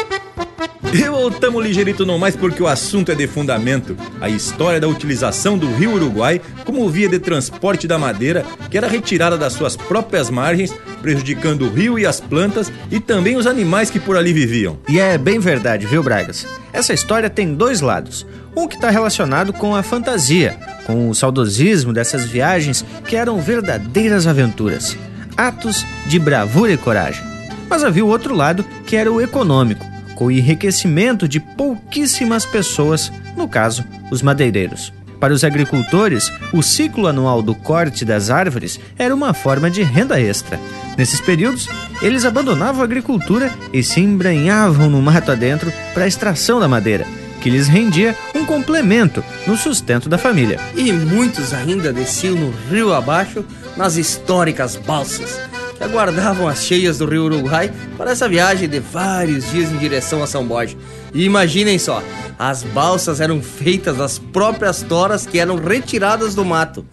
Speaker 1: E voltamos ligeirito não mais porque o assunto é de fundamento. A história da utilização do rio Uruguai como via de transporte da madeira que era retirada das suas próprias margens, prejudicando o rio e as plantas e também os animais que por ali viviam.
Speaker 5: E é bem verdade, viu, Bragas? Essa história tem dois lados. Um que está relacionado com a fantasia, com o saudosismo dessas viagens que eram verdadeiras aventuras, atos de bravura e coragem. Mas havia o outro lado que era o econômico o enriquecimento de pouquíssimas pessoas, no caso, os madeireiros. Para os agricultores, o ciclo anual do corte das árvores era uma forma de renda extra. Nesses períodos, eles abandonavam a agricultura e se embranhavam no mato adentro para a extração da madeira, que lhes rendia um complemento no sustento da família.
Speaker 4: E muitos ainda desciam no rio abaixo nas históricas balsas que aguardavam as cheias do rio Uruguai para essa viagem de vários dias em direção a São Borja. E imaginem só, as balsas eram feitas das próprias toras que eram retiradas do mato.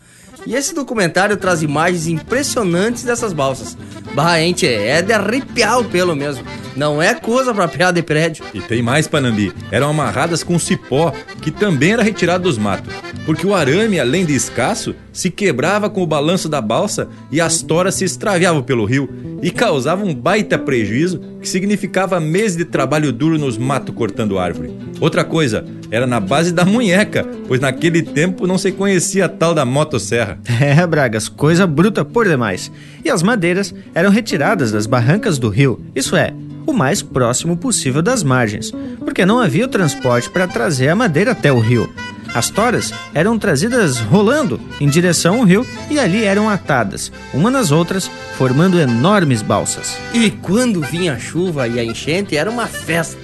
Speaker 4: E esse documentário traz imagens impressionantes dessas balsas. Bah, gente, é de arrepiar o pelo mesmo. Não é coisa pra piar de prédio.
Speaker 1: E tem mais, Panambi. Eram amarradas com cipó, que também era retirado dos matos. Porque o arame, além de escasso, se quebrava com o balanço da balsa e as toras se extraviavam pelo rio e causava um baita prejuízo que significava meses de trabalho duro nos matos cortando árvore. Outra coisa, era na base da munheca, pois naquele tempo não se conhecia a tal da motosserra.
Speaker 5: É, Bragas, coisa bruta por demais. E as madeiras eram retiradas das barrancas do rio, isso é, o mais próximo possível das margens, porque não havia o transporte para trazer a madeira até o rio. As toras eram trazidas rolando em direção ao rio e ali eram atadas, uma nas outras, formando enormes balsas.
Speaker 4: E quando vinha a chuva e a enchente, era uma festa.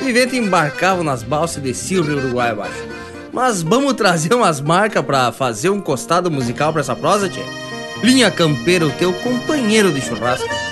Speaker 4: O vivente embarcava nas balsas e descia o rio Uruguai abaixo. Mas vamos trazer umas marcas para fazer um costado musical para essa prosa, tchê? Linha Campeira, o teu companheiro de churrasco.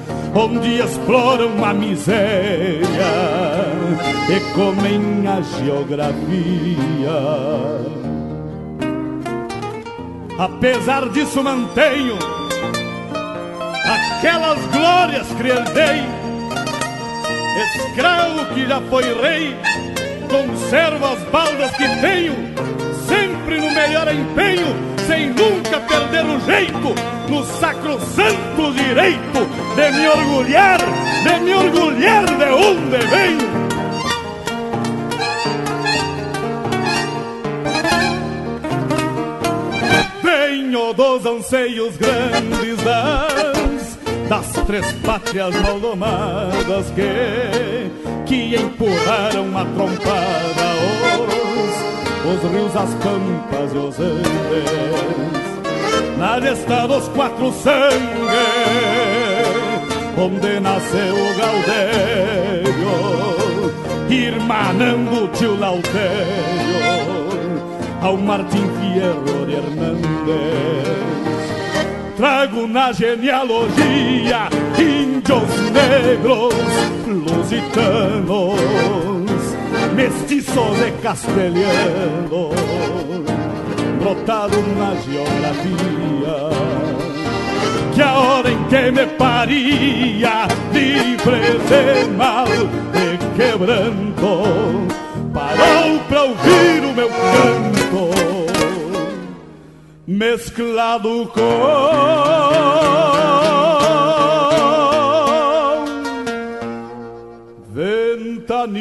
Speaker 23: onde exploram a miséria e comem a geografia. Apesar disso mantenho aquelas glórias que herdei escravo que já foi rei, conservo as baldas que tenho, sempre no melhor empenho, sem nunca perder o jeito, no sacrosanto direito de me orgulhar, de me orgulhar de onde venho. Venho dos anseios grandes das das três pátrias maldomadas que, que empurraram a trompada os, os rios, as pampas e os andes. Na gesta dos quatro sangues, onde nasceu o Gaudério, irmanando o tio Lautério ao Martim Fierro de Hernández trago na genealogia índios negros, lusitanos, mestiços e castelhanos, brotado na geografia. Que a hora em que me paria, livre de mal e quebranto, parou pra ouvir o meu canto mesclado com ventania.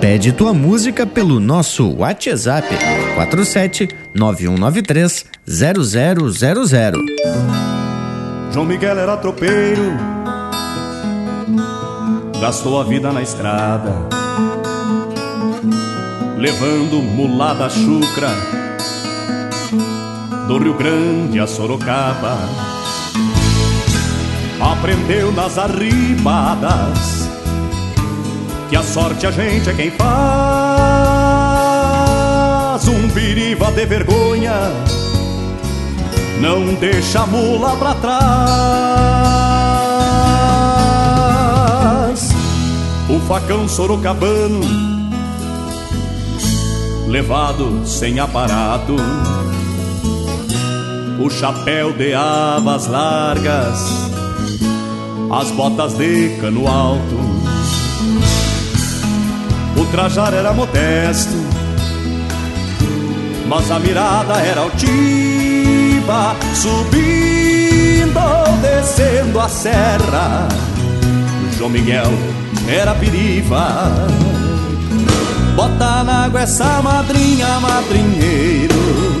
Speaker 22: Pede tua música pelo nosso WhatsApp 47 9193 0000.
Speaker 23: João Miguel era tropeiro gastou a vida na estrada, levando mulada chucra do Rio Grande a Sorocaba. Aprendeu nas arribadas que a sorte a gente é quem faz. Um biriva de vergonha não deixa a mula pra trás. O facão sorocabano, levado sem aparato. O chapéu de abas largas, as botas de cano alto. O trajar era modesto, mas a mirada era altiva, subindo ou descendo a serra. João Miguel era piriva. Bota na água essa madrinha, madrinheiro,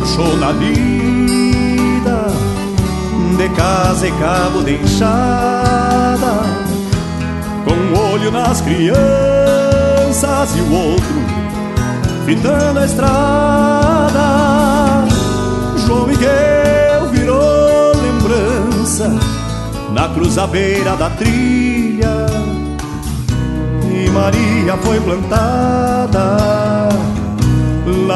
Speaker 23: Murchou na vida De casa e cabo de enxada Com um olho nas crianças e o outro Fitando a estrada.
Speaker 24: João Miguel virou lembrança na cruzabeira da trilha e Maria foi plantada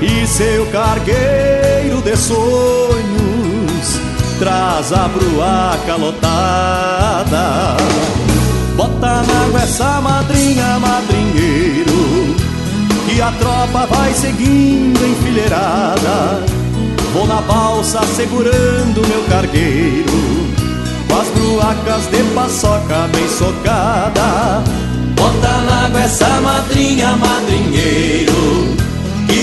Speaker 24: e seu cargueiro de sonhos traz a bruaca lotada. Bota na água essa madrinha, madrinheiro, que a tropa vai seguindo enfileirada. Vou na balsa segurando meu cargueiro, com as bruacas de paçoca bem socada. Bota na água essa madrinha, madrinheiro,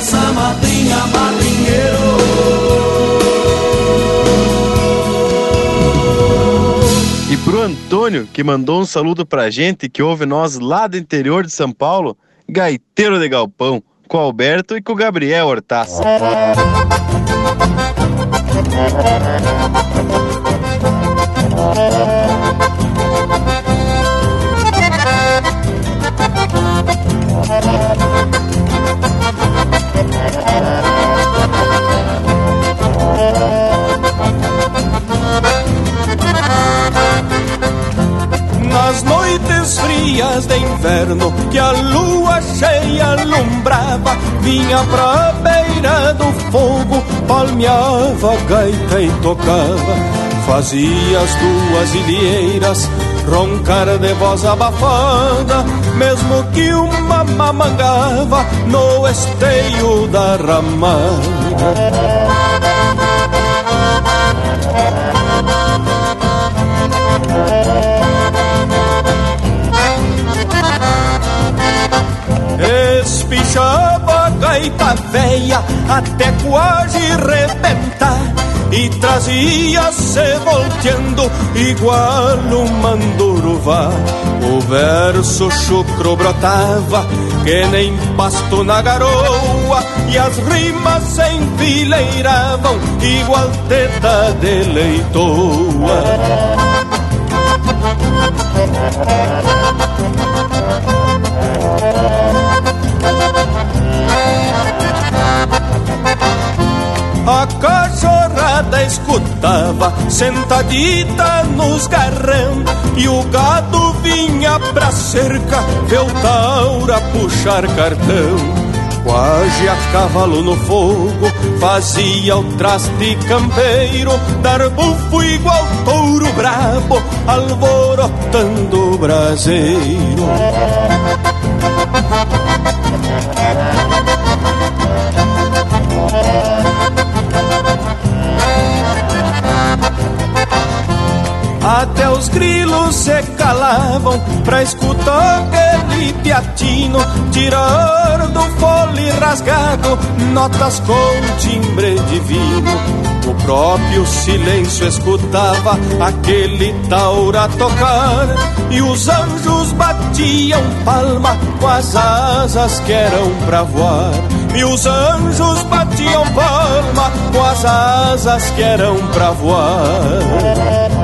Speaker 24: Essa madrinha, madrinheiro.
Speaker 8: E pro Antônio, que mandou um saludo pra gente, que ouve nós lá do interior de São Paulo, gaiteiro de galpão, com o Alberto e com o Gabriel Hortaça.
Speaker 12: frias de inverno que a lua cheia alumbrava, vinha pra beira do fogo, palmeava a gaita e tocava. Fazia as duas ilheiras roncar de voz abafada, mesmo que uma mamangava no esteio da ramada. Espichava a gaita véia até quase rebentar e trazia-se volteando igual um manduruvá. O verso chucro brotava que nem pasto na garoa e as rimas se enfileiravam igual teta de leitoa. A cachorrada escutava, sentadita nos garrão, e o gado vinha pra cerca, ver o taura puxar cartão. Quase a cavalo no fogo, fazia o traste campeiro, dar bufo igual touro brabo, alvorotando o braseiro. Até os grilos se calavam pra escutar aquele piatino tirar do fole rasgado notas com timbre divino. O próprio silêncio escutava aquele taura tocar e os anjos batiam palma com as asas que eram pra voar. E os anjos batiam palma com as asas que eram pra voar.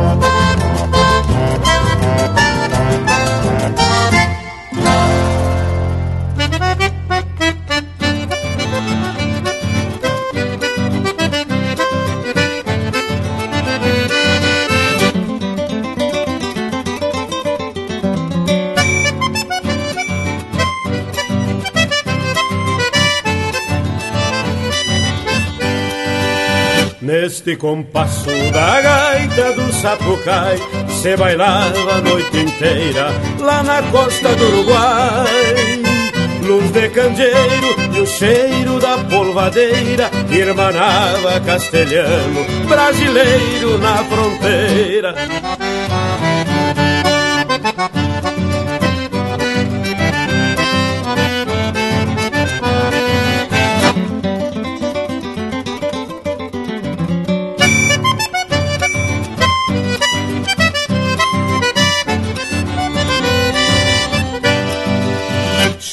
Speaker 25: Neste compasso da gaita do Sapucai Se bailava a noite inteira lá na costa do Uruguai. Luz de candeeiro e o cheiro da polvadeira Irmanava castelhano, brasileiro na fronteira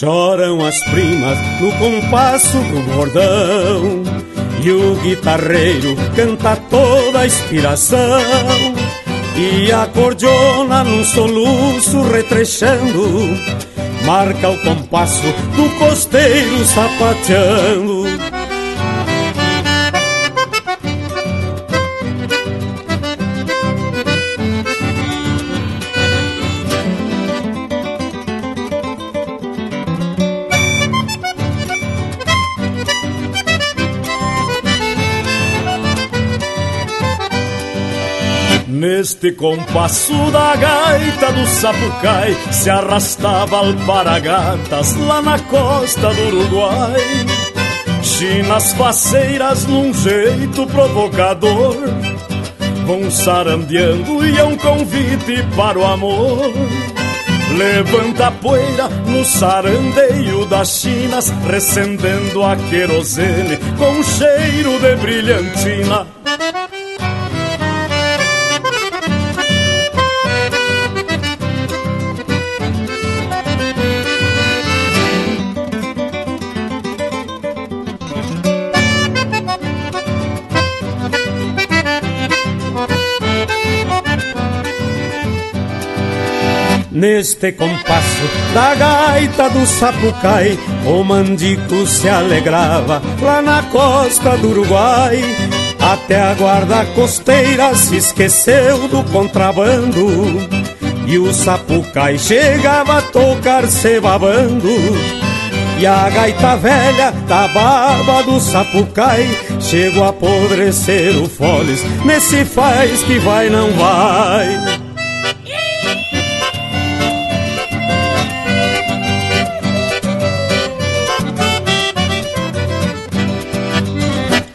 Speaker 25: Choram as primas no compasso do bordão. E o guitarreiro canta toda a inspiração. E a cordiona num soluço retrechando Marca o compasso do costeiro sapateando Neste compasso da gaita do Sapucai Se arrastava alparagatas lá na costa do Uruguai. Chinas faceiras num jeito provocador Vão sarandeando e é um convite para o amor. Levanta a poeira no sarandeio das chinas Recendendo a querosene com cheiro de brilhantina Neste compasso da gaita do Sapucai, o mandico se alegrava lá na costa do Uruguai. Até a guarda costeira se esqueceu do contrabando. E o Sapucai chegava a tocar se babando. E a gaita velha da barba do Sapucai chegou a apodrecer o foles. Nesse faz que vai, não vai.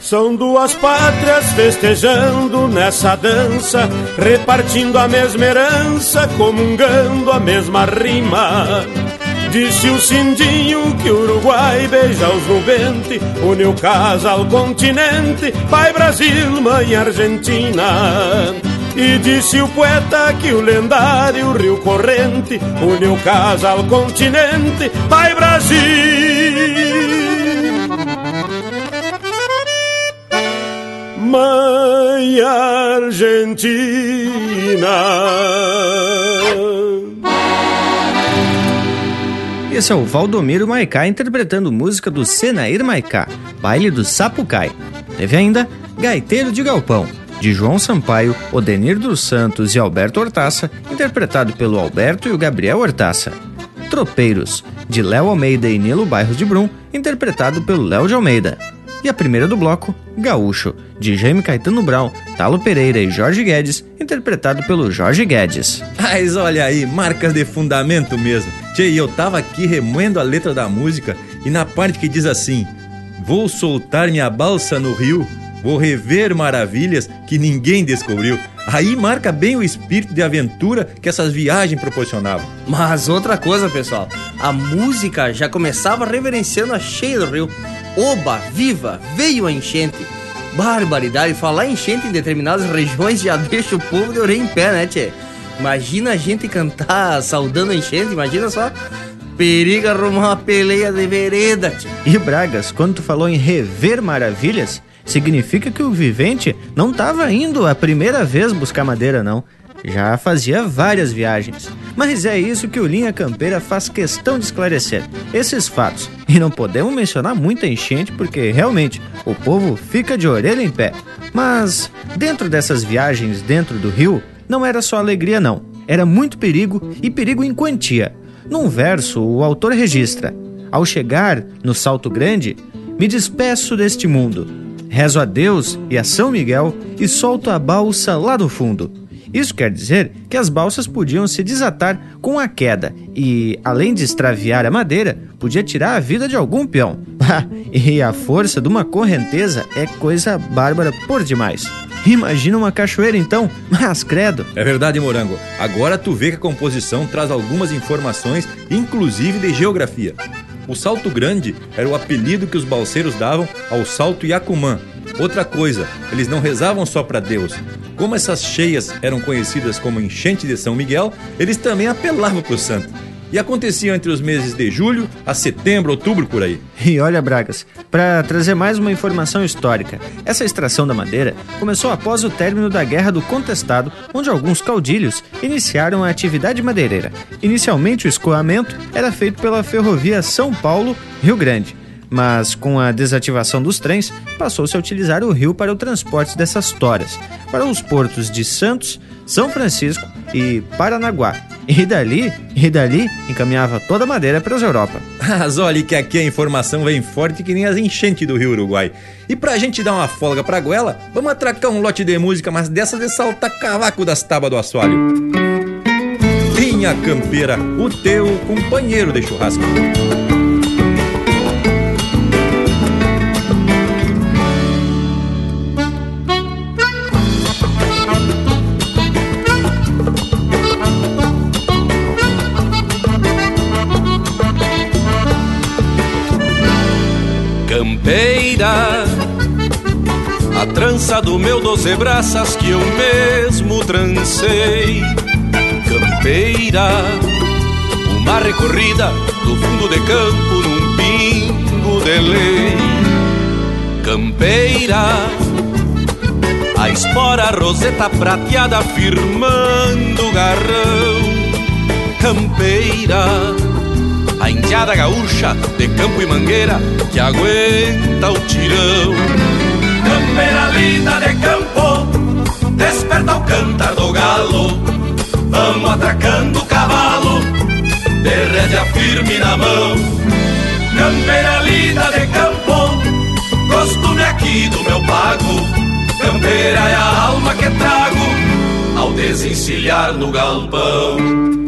Speaker 25: São duas pátrias festejando nessa dança, repartindo a mesma herança, comungando a mesma rima. Disse o Cindinho que o Uruguai beija os nubentes, uniu casa ao continente, pai Brasil, mãe Argentina. E disse o poeta que o lendário Rio Corrente uniu casa ao continente, pai Brasil. Mãe Argentina.
Speaker 5: Esse é o Valdomiro Maicá interpretando música do Senair Maicá, Baile do Sapucai. Teve ainda Gaiteiro de Galpão, de João Sampaio, Odenir dos Santos e Alberto Hortaça, interpretado pelo Alberto e o Gabriel Hortaça. Tropeiros, de Léo Almeida e Nilo Bairros de Brum, interpretado pelo Léo de Almeida. E a primeira do bloco, Gaúcho, de Jaime Caetano Brown, Talo Pereira e Jorge Guedes, interpretado pelo Jorge Guedes.
Speaker 1: Mas olha aí, marcas de fundamento mesmo. Tchê, eu tava aqui remoendo a letra da música e na parte que diz assim: Vou soltar minha balsa no rio, vou rever maravilhas que ninguém descobriu. Aí marca bem o espírito de aventura que essas viagens proporcionavam.
Speaker 4: Mas outra coisa, pessoal, a música já começava reverenciando a cheia do rio. Oba, viva, veio a enchente. Barbaridade, falar enchente em determinadas regiões já deixa o povo de orelha em pé, né, tchê? Imagina a gente cantar saudando a enchente, imagina só. Periga arrumar uma peleia de vereda, tchê.
Speaker 5: E Bragas, quando tu falou em rever maravilhas, significa que o vivente não estava indo a primeira vez buscar madeira, não. Já fazia várias viagens. Mas é isso que o Linha Campeira faz questão de esclarecer: esses fatos. E não podemos mencionar muita enchente porque realmente o povo fica de orelha em pé. Mas dentro dessas viagens dentro do rio, não era só alegria, não. Era muito perigo e perigo em quantia. Num verso, o autor registra: Ao chegar no Salto Grande, me despeço deste mundo. rezo a Deus e a São Miguel e solto a balsa lá do fundo. Isso quer dizer que as balsas podiam se desatar com a queda e, além de extraviar a madeira, podia tirar a vida de algum peão. e a força de uma correnteza é coisa bárbara por demais. Imagina uma cachoeira então, mas credo.
Speaker 1: É verdade, Morango. Agora tu vê que a composição traz algumas informações, inclusive de geografia. O Salto Grande era o apelido que os balseiros davam ao Salto Yacumã. Outra coisa, eles não rezavam só para Deus. Como essas cheias eram conhecidas como enchente de São Miguel, eles também apelavam para o santo e aconteciam entre os meses de julho a setembro, outubro por aí.
Speaker 5: E olha, Bragas, para trazer mais uma informação histórica, essa extração da madeira começou após o término da Guerra do Contestado, onde alguns caudilhos iniciaram a atividade madeireira. Inicialmente, o escoamento era feito pela ferrovia São Paulo-Rio Grande mas com a desativação dos trens, passou-se a utilizar o rio para o transporte dessas toras, para os portos de Santos, São Francisco e Paranaguá, e dali, e dali, encaminhava toda a madeira para a Europa.
Speaker 1: Mas olha que aqui a informação vem forte que nem as enchentes do Rio Uruguai. E pra gente dar uma folga pra goela, vamos atracar um lote de música, mas dessa de saltar cavaco das tábuas do assoalho. Linha Campeira, o teu companheiro de churrasco.
Speaker 21: Do meu doze braças que eu mesmo trancei. Campeira Uma recorrida do fundo de campo num pingo de lei. Campeira A espora roseta prateada firmando o garrão. Campeira a indiada gaúcha de campo e mangueira que aguenta o tirão.
Speaker 26: Campeira linda de campo, desperta o cantar do galo. Vamos atracando o cavalo, de rédea firme na mão. Campeira linda de campo, costume aqui do meu pago. Campeira é a alma que trago ao desencilhar no galpão.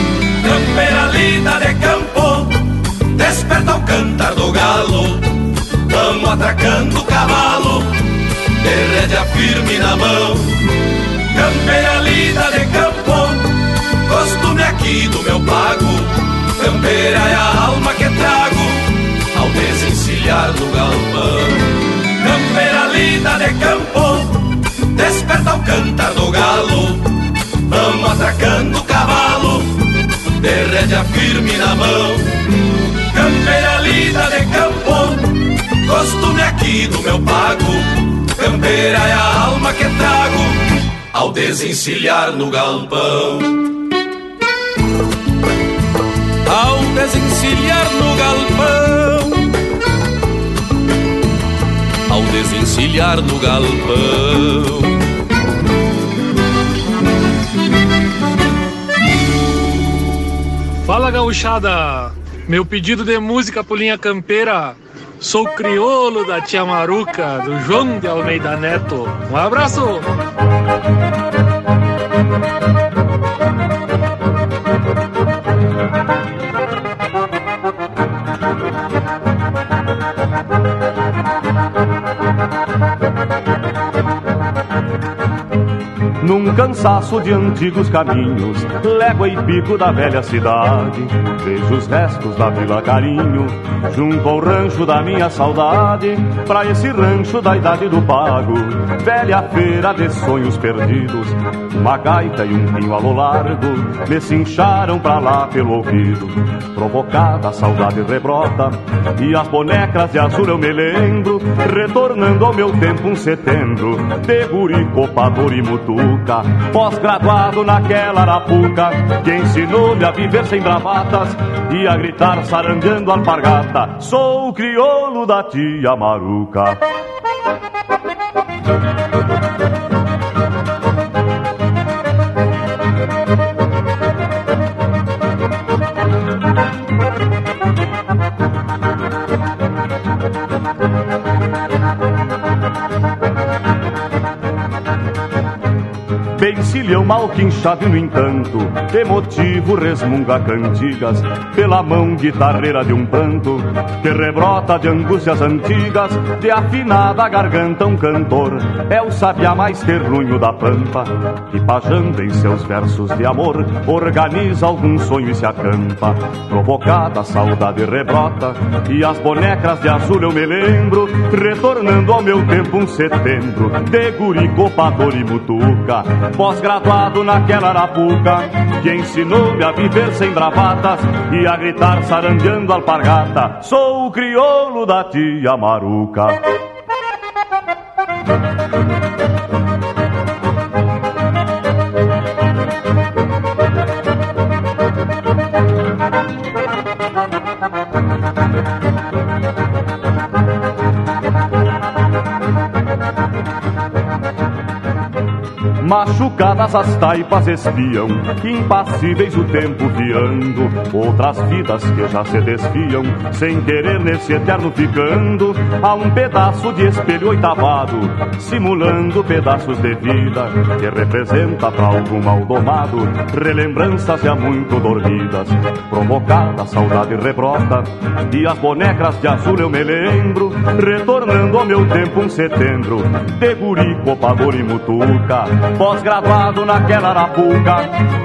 Speaker 26: Campeira linda de campo, desperta o cantar do galo. Vamos atracando o cavalo, de rédea firme na mão. Campeira linda de campo, costume aqui do meu pago. Campeira é a alma que trago ao desencilhar do galpão. Campeira linda de campo, desperta o cantar do galo. Vamos atracando o cavalo de rédea firme na mão. Campeira lida de campo, costume aqui do meu pago. Campeira é a alma que trago ao desencilhar no galpão.
Speaker 21: Ao desencilhar no galpão. Ao desencilhar no galpão.
Speaker 27: Fala gauchada, meu pedido de música por linha campeira. Sou crioulo da tia Maruca, do João de Almeida Neto. Um abraço!
Speaker 28: Num cansaço de antigos caminhos, légua e pico da velha cidade. Vejo os restos da Vila Carinho, junto ao rancho da minha saudade, pra esse rancho da idade do pago, velha feira de sonhos perdidos. Uma gaita e um pinho a lo largo me cincharam pra lá pelo ouvido. Provocada a saudade rebrota e as bonecas de azul eu me lembro, retornando ao meu tempo um setembro, de guri, copador e pós-graduado naquela arapuca, que ensinou-me a viver sem bravatas e a gritar sarandeando alpargata. Sou o crioulo da tia Maruca. Bencilhão mal quinchado e no entanto Emotivo resmunga cantigas Pela mão guitarreira de um pranto Que rebrota de angústias antigas De afinada garganta um cantor. É o sabiá mais terrunho da pampa Que pajando em seus versos de amor Organiza algum sonho e se acampa. Provocada a saudade rebrota E as bonecas de azul eu me lembro Retornando ao meu tempo um setembro De guri, copador e mutuca pós-graduado naquela arapuca, que ensinou-me a viver sem bravatas e a gritar sarandeando alpargata. Sou o crioulo da tia Maruca. Machucadas as taipas espiam, impassíveis o tempo viando, outras vidas que já se desfiam, sem querer nesse eterno ficando, a um pedaço de espelho oitavado, simulando pedaços de vida, que representa para algum mal domado, relembranças já muito dormidas, provocada saudade rebrota, e as bonecas de azul eu me lembro, retornando ao meu tempo um setembro, de guri, copador e mutuca, pós-graduado naquela arapuca,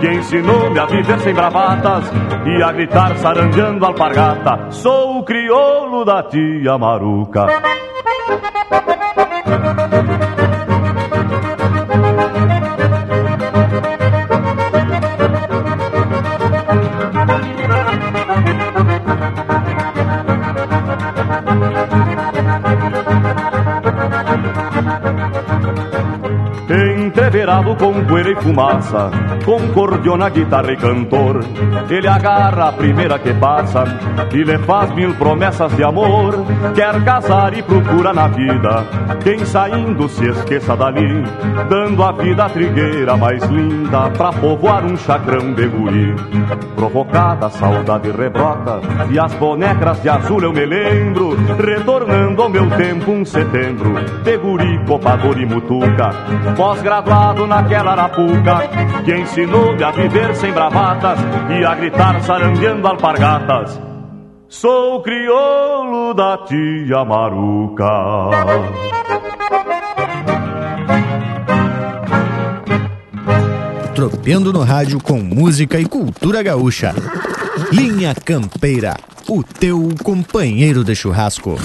Speaker 28: que ensinou-me a viver sem bravatas e a gritar sarandeando alpargata. Sou o crioulo da tia Maruca. Com poeira e fumaça, com cordiona, guitarra e cantor, ele agarra a primeira que passa e lhe faz mil promessas de amor. Quer casar e procura na vida quem saindo se esqueça dali, dando a vida a trigueira mais linda pra povoar um chacrão de guri. Provocada a saudade rebrota e as bonecas de azul eu me lembro, retornando ao meu tempo um setembro, de guri, copador e mutuca, pós-graduado naquela arapuca, que ensinou-me a viver sem bravatas e a gritar sarandeando alpargatas. Sou crioulo da tia Maruca.
Speaker 5: Tropeando no rádio com música e cultura gaúcha. Linha Campeira, o teu companheiro de churrasco.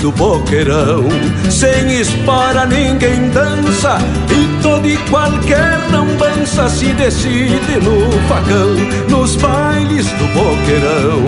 Speaker 29: Do boqueirão, sem espora ninguém dança e todo e qualquer lambança se decide no facão. Nos bailes do boqueirão,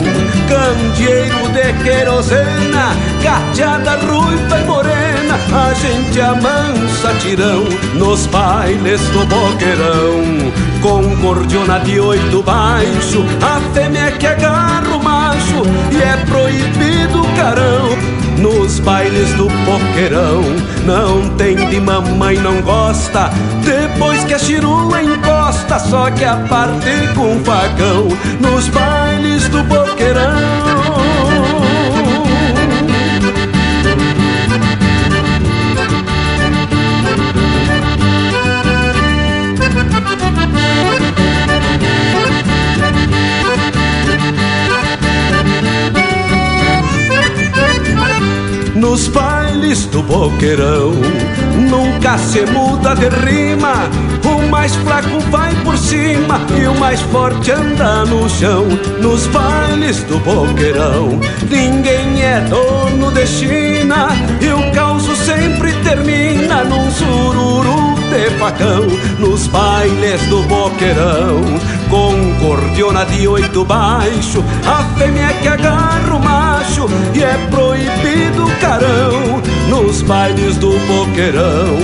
Speaker 29: candeeiro de querosena, gateada ruiva e morena, a gente amansa tirão. Nos bailes do boqueirão, com cordiona de oito baixo, a fêmea que agarra o macho e é proibido o carão. Nos bailes do boqueirão. Não tem de mamãe, não gosta, depois que a chirua encosta, só que a parte com facão, nos bailes do boqueirão. Nos bailes do boqueirão. Nunca se muda de rima, o mais fraco vai por cima e o mais forte anda no chão. Nos bailes do boqueirão, ninguém é dono de China e o caos sempre termina num sururu de facão. Nos bailes do boqueirão, com cordiona de oito baixo, a fêmea que agarra o macho e é proibido o carão. Nos bailes do boqueirão,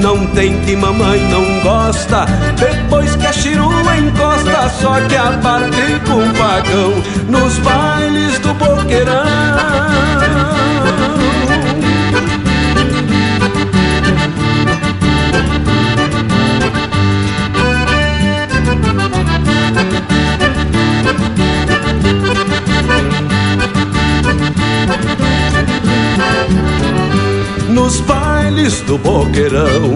Speaker 29: não tem que mamãe não gosta, depois que a chirua encosta, só que a parte com facão. Nos bailes do boqueirão. Nos bailes do boqueirão.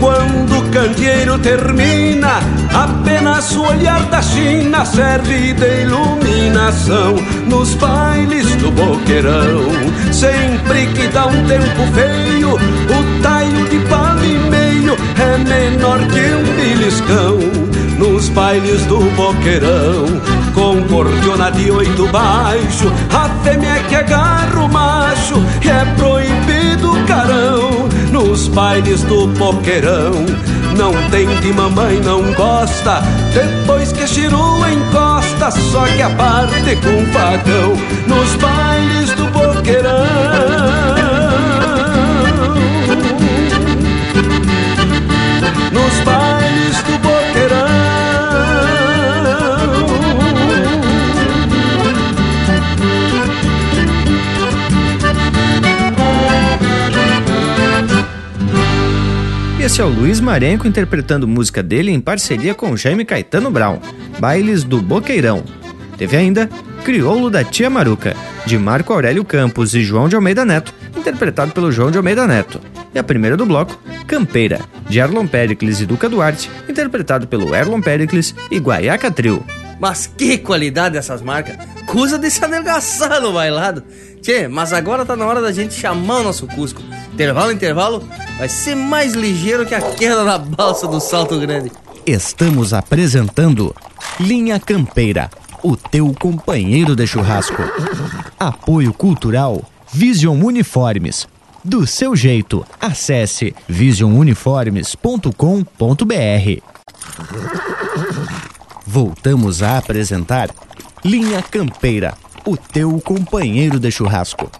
Speaker 29: Quando o candeeiro termina, apenas o olhar da China serve de iluminação. Nos bailes do boqueirão, sempre que dá um tempo feio, o taio de palo e meio é menor que um beliscão. Nos bailes do boqueirão, com cordiona de oito baixo, a fêmea que agarra o macho é proibido Nos bailes do boqueirão, não tem de mamãe, não gosta. Depois que a chirua encosta, só que a parte com facão. Nos bailes
Speaker 5: Esse é o Luiz Marenco interpretando música dele em parceria com Jaime Caetano Brown, Bailes do Boqueirão. Teve ainda Crioulo da Tia Maruca, de Marco Aurélio Campos e João de Almeida Neto, interpretado pelo João de Almeida Neto. E a primeira do bloco, Campeira, de Erlon Pericles e Duca Duarte, interpretado pelo Erlon Pericles e Guaiaca Trio.
Speaker 4: Mas que qualidade essas marcas! Cusa de se adelgaçar no bailado. Tchê, mas agora tá na hora da gente chamar o nosso Cusco. Intervalo, intervalo, vai ser mais ligeiro que a queda da balsa do Salto Grande.
Speaker 30: Estamos apresentando Linha Campeira, o teu companheiro de churrasco. Apoio Cultural Vision Uniformes. Do seu jeito, acesse visionuniformes.com.br. Voltamos a apresentar Linha Campeira, o teu companheiro de churrasco.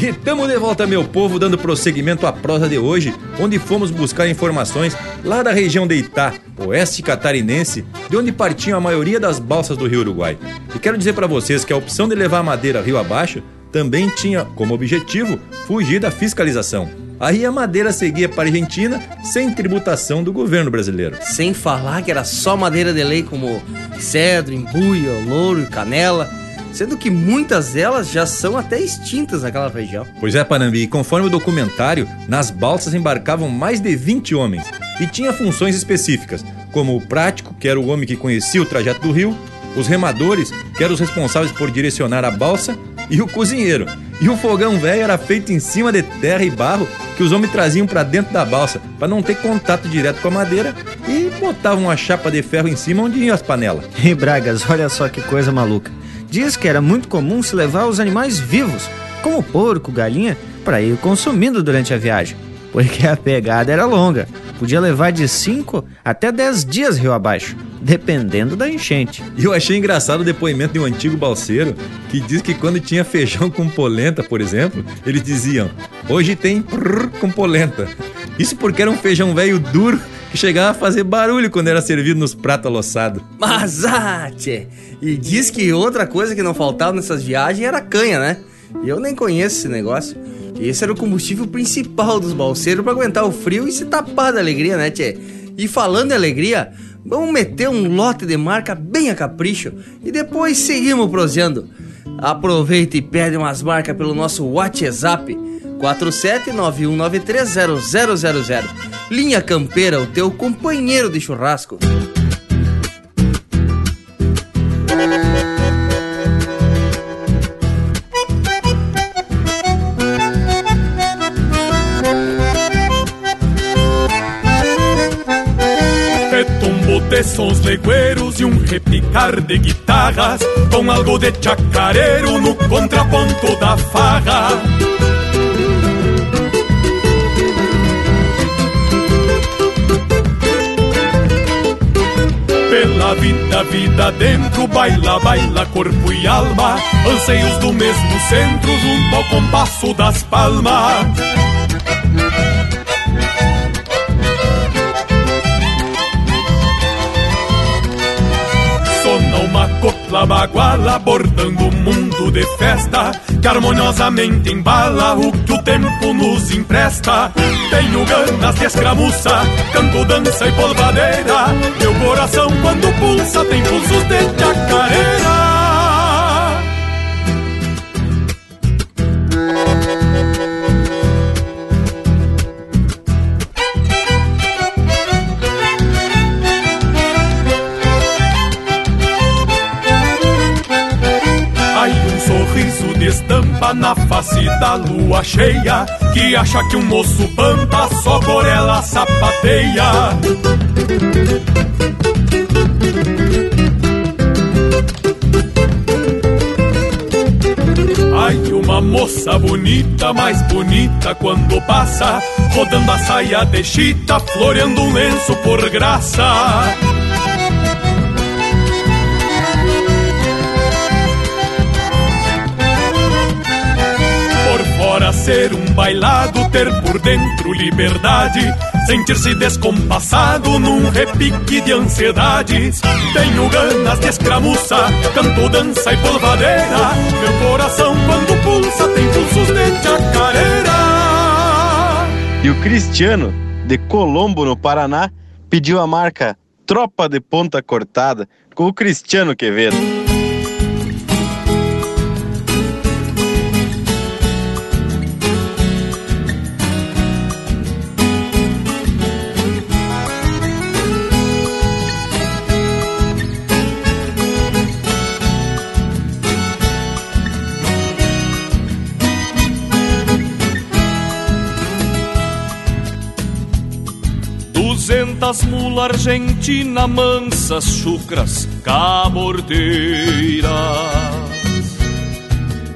Speaker 1: E tamo de volta, meu povo, dando prosseguimento à prosa de hoje, onde fomos buscar informações lá da região de Itá, oeste catarinense, de onde partiam a maioria das balsas do Rio Uruguai. E quero dizer para vocês que a opção de levar a madeira rio abaixo também tinha como objetivo fugir da fiscalização. Aí a madeira seguia para a Argentina sem tributação do governo brasileiro.
Speaker 4: Sem falar que era só madeira de lei como cedro, embuia, louro e canela, sendo que muitas delas já são até extintas naquela região.
Speaker 1: Pois é, Panambi, e conforme o documentário, nas balsas embarcavam mais de 20 homens e tinha funções específicas, como o prático, que era o homem que conhecia o trajeto do rio, os remadores, que eram os responsáveis por direcionar a balsa, e o cozinheiro. E o fogão velho era feito em cima de terra e barro que os homens traziam para dentro da balsa, para não ter contato direto com a madeira, e botavam uma chapa de ferro em cima onde iam as panelas.
Speaker 5: E Bragas, olha só que coisa maluca. Diz que era muito comum se levar os animais vivos, como porco, galinha, para ir consumindo durante a viagem, porque a pegada era longa. Podia levar de 5 até 10 dias rio abaixo, dependendo da enchente.
Speaker 1: E eu achei engraçado o depoimento de um antigo balseiro que diz que quando tinha feijão com polenta, por exemplo, eles diziam: hoje tem prrr com polenta. Isso porque era um feijão velho duro que chegava a fazer barulho quando era servido nos pratos alossados.
Speaker 4: Mas, ah, tchê, e diz que outra coisa que não faltava nessas viagens era canha, né? E eu nem conheço esse negócio. Esse era o combustível principal dos balseiros para aguentar o frio e se tapar da alegria, né, tchê? E falando em alegria, vamos meter um lote de marca bem a capricho e depois seguimos proseando. Aproveita e pede umas marcas pelo nosso WhatsApp 47919300000. Linha Campeira, o teu companheiro de churrasco.
Speaker 26: De sons legueiros e um repicar de guitarras Com algo de chacareiro no contraponto da farra Pela vida, vida dentro, baila, baila corpo e alma Anseios do mesmo centro junto ao compasso das palmas copla baguala bordando o mundo de festa. Que harmoniosamente embala o que o tempo nos empresta. Tenho ganas de escramuça, canto, dança e polvadeira. Meu coração quando pulsa tem pulsos de chacareira na face da lua cheia Que acha que um moço pampa só por ela sapateia. Ai, uma moça bonita, mais bonita quando passa Rodando a saia de chita, floreando um lenço por graça fora ser um bailado, ter por dentro liberdade, sentir-se descompassado num repique de ansiedades. Tenho ganas de escramuça, canto, dança e polvadeira. Meu coração quando pulsa tem pulsos de chacareira.
Speaker 8: E o Cristiano, de Colombo, no Paraná, pediu a marca Tropa de Ponta Cortada com o Cristiano Quevedo.
Speaker 26: Duzentas mula argentina mansas, chucras, cabordeiras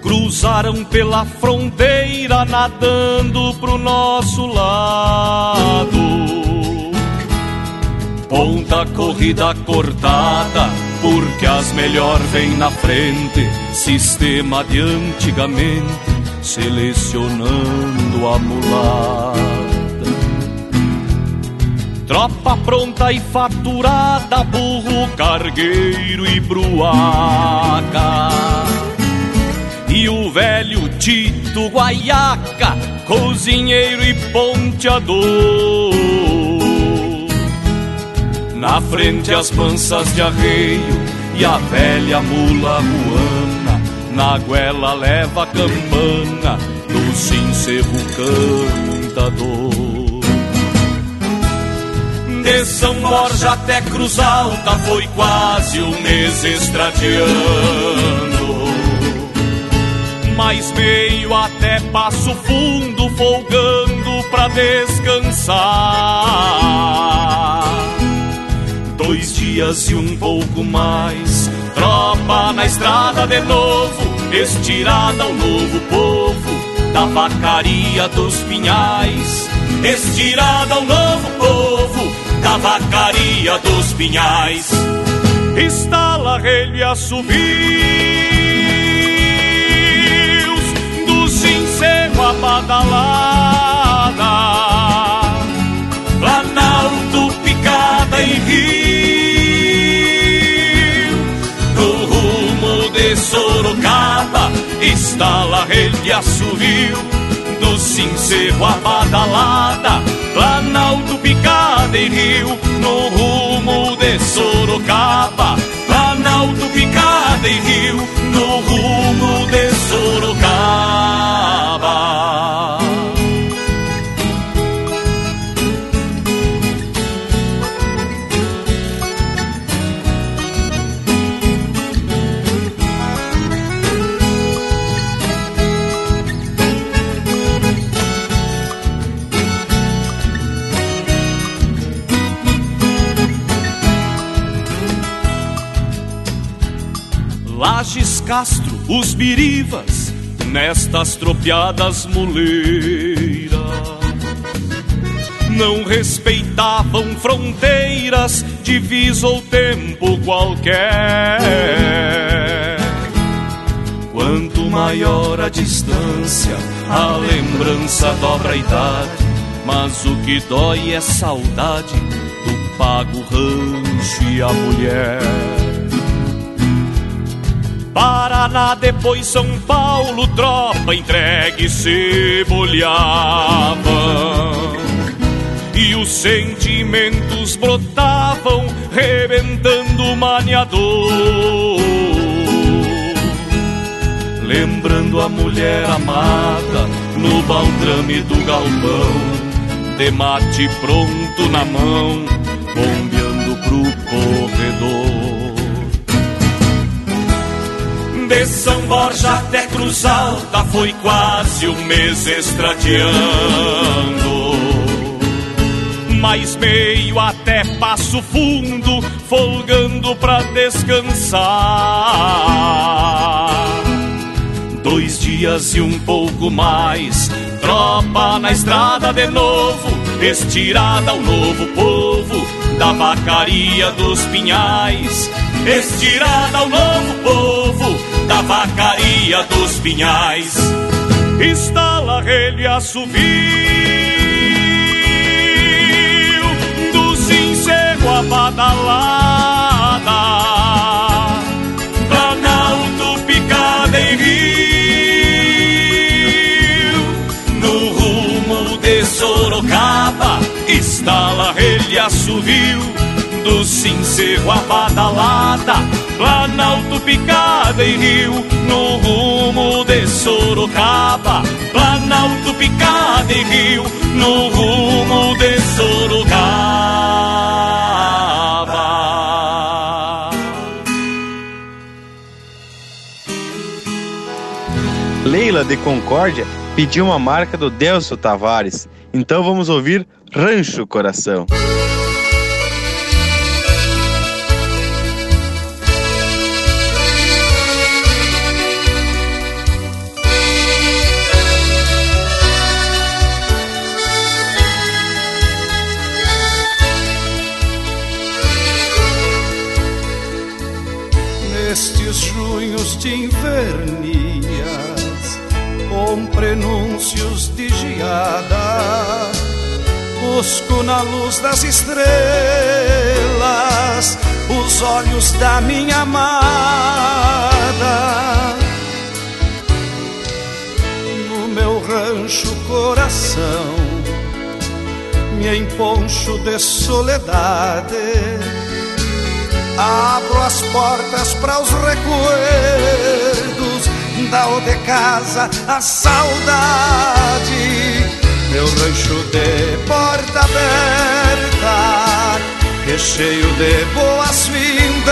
Speaker 26: Cruzaram pela fronteira nadando pro nosso lado. Ponta corrida cortada, porque as melhor vêm na frente. Sistema de antigamente, selecionando a mulata Tropa pronta e faturada, burro, cargueiro e bruaca. E o velho Tito Guaiaca, cozinheiro e ponteador. Na frente as mansas de arreio e a velha mula ruana. Na goela leva a campana do sincero cantador. De São Borja até Cruz Alta foi quase um mês estradiando. Mais meio até Passo Fundo folgando pra descansar. Dois dias e um pouco mais, tropa na estrada de novo, estirada ao novo povo da vacaria dos pinhais. Estirada ao novo povo da vacaria dos pinhais. Estala relho e assobios do sincero a badalada. Planalto, picada e rio, no rumo de Sorocaba. Estala relho
Speaker 21: cerro a badalada, Planalto Picada e Rio, no rumo de Sorocaba. Planalto Picada e Rio, Lages Castro, os birivas, nestas tropiadas muleiras. Não respeitavam fronteiras, divisa ou tempo qualquer. Quanto maior a distância, a lembrança dobra a idade. Mas o que dói é saudade do pago rancho e a mulher. Paraná, depois São Paulo, tropa entregue se bolhavam. E os sentimentos brotavam, rebentando o maniador. Lembrando a mulher amada no baldrame do galpão, de mate pronto na mão, bombeando pro corredor. De São Borja até Cruz Alta foi quase um mês estradeando. Mais meio até Passo Fundo, folgando pra descansar. Dois dias e um pouco mais, tropa na estrada de novo, estirada ao novo povo da vacaria dos pinhais. Estirada ao novo povo da vacaria dos pinhais. Estala relho e assovio do sincero a badalada. Planalto picada em rio, no rumo de Sorocaba. Estala relho e assovio do sincero a badalada, Planalto Picada e Rio, no rumo de Sorocaba. Planalto Picada e Rio, no rumo de Sorocaba.
Speaker 8: Leila de Concórdia pediu uma marca do Delcio Tavares. Então vamos ouvir Rancho Coração.
Speaker 12: De invernias, com prenúncios de geada, busco na luz das estrelas os olhos da minha amada. No meu rancho coração, me emponcho de soledade Abro as portas para os recuerdos da o de casa, a saudade. Meu rancho de porta aberta, recheio de boas-vindas,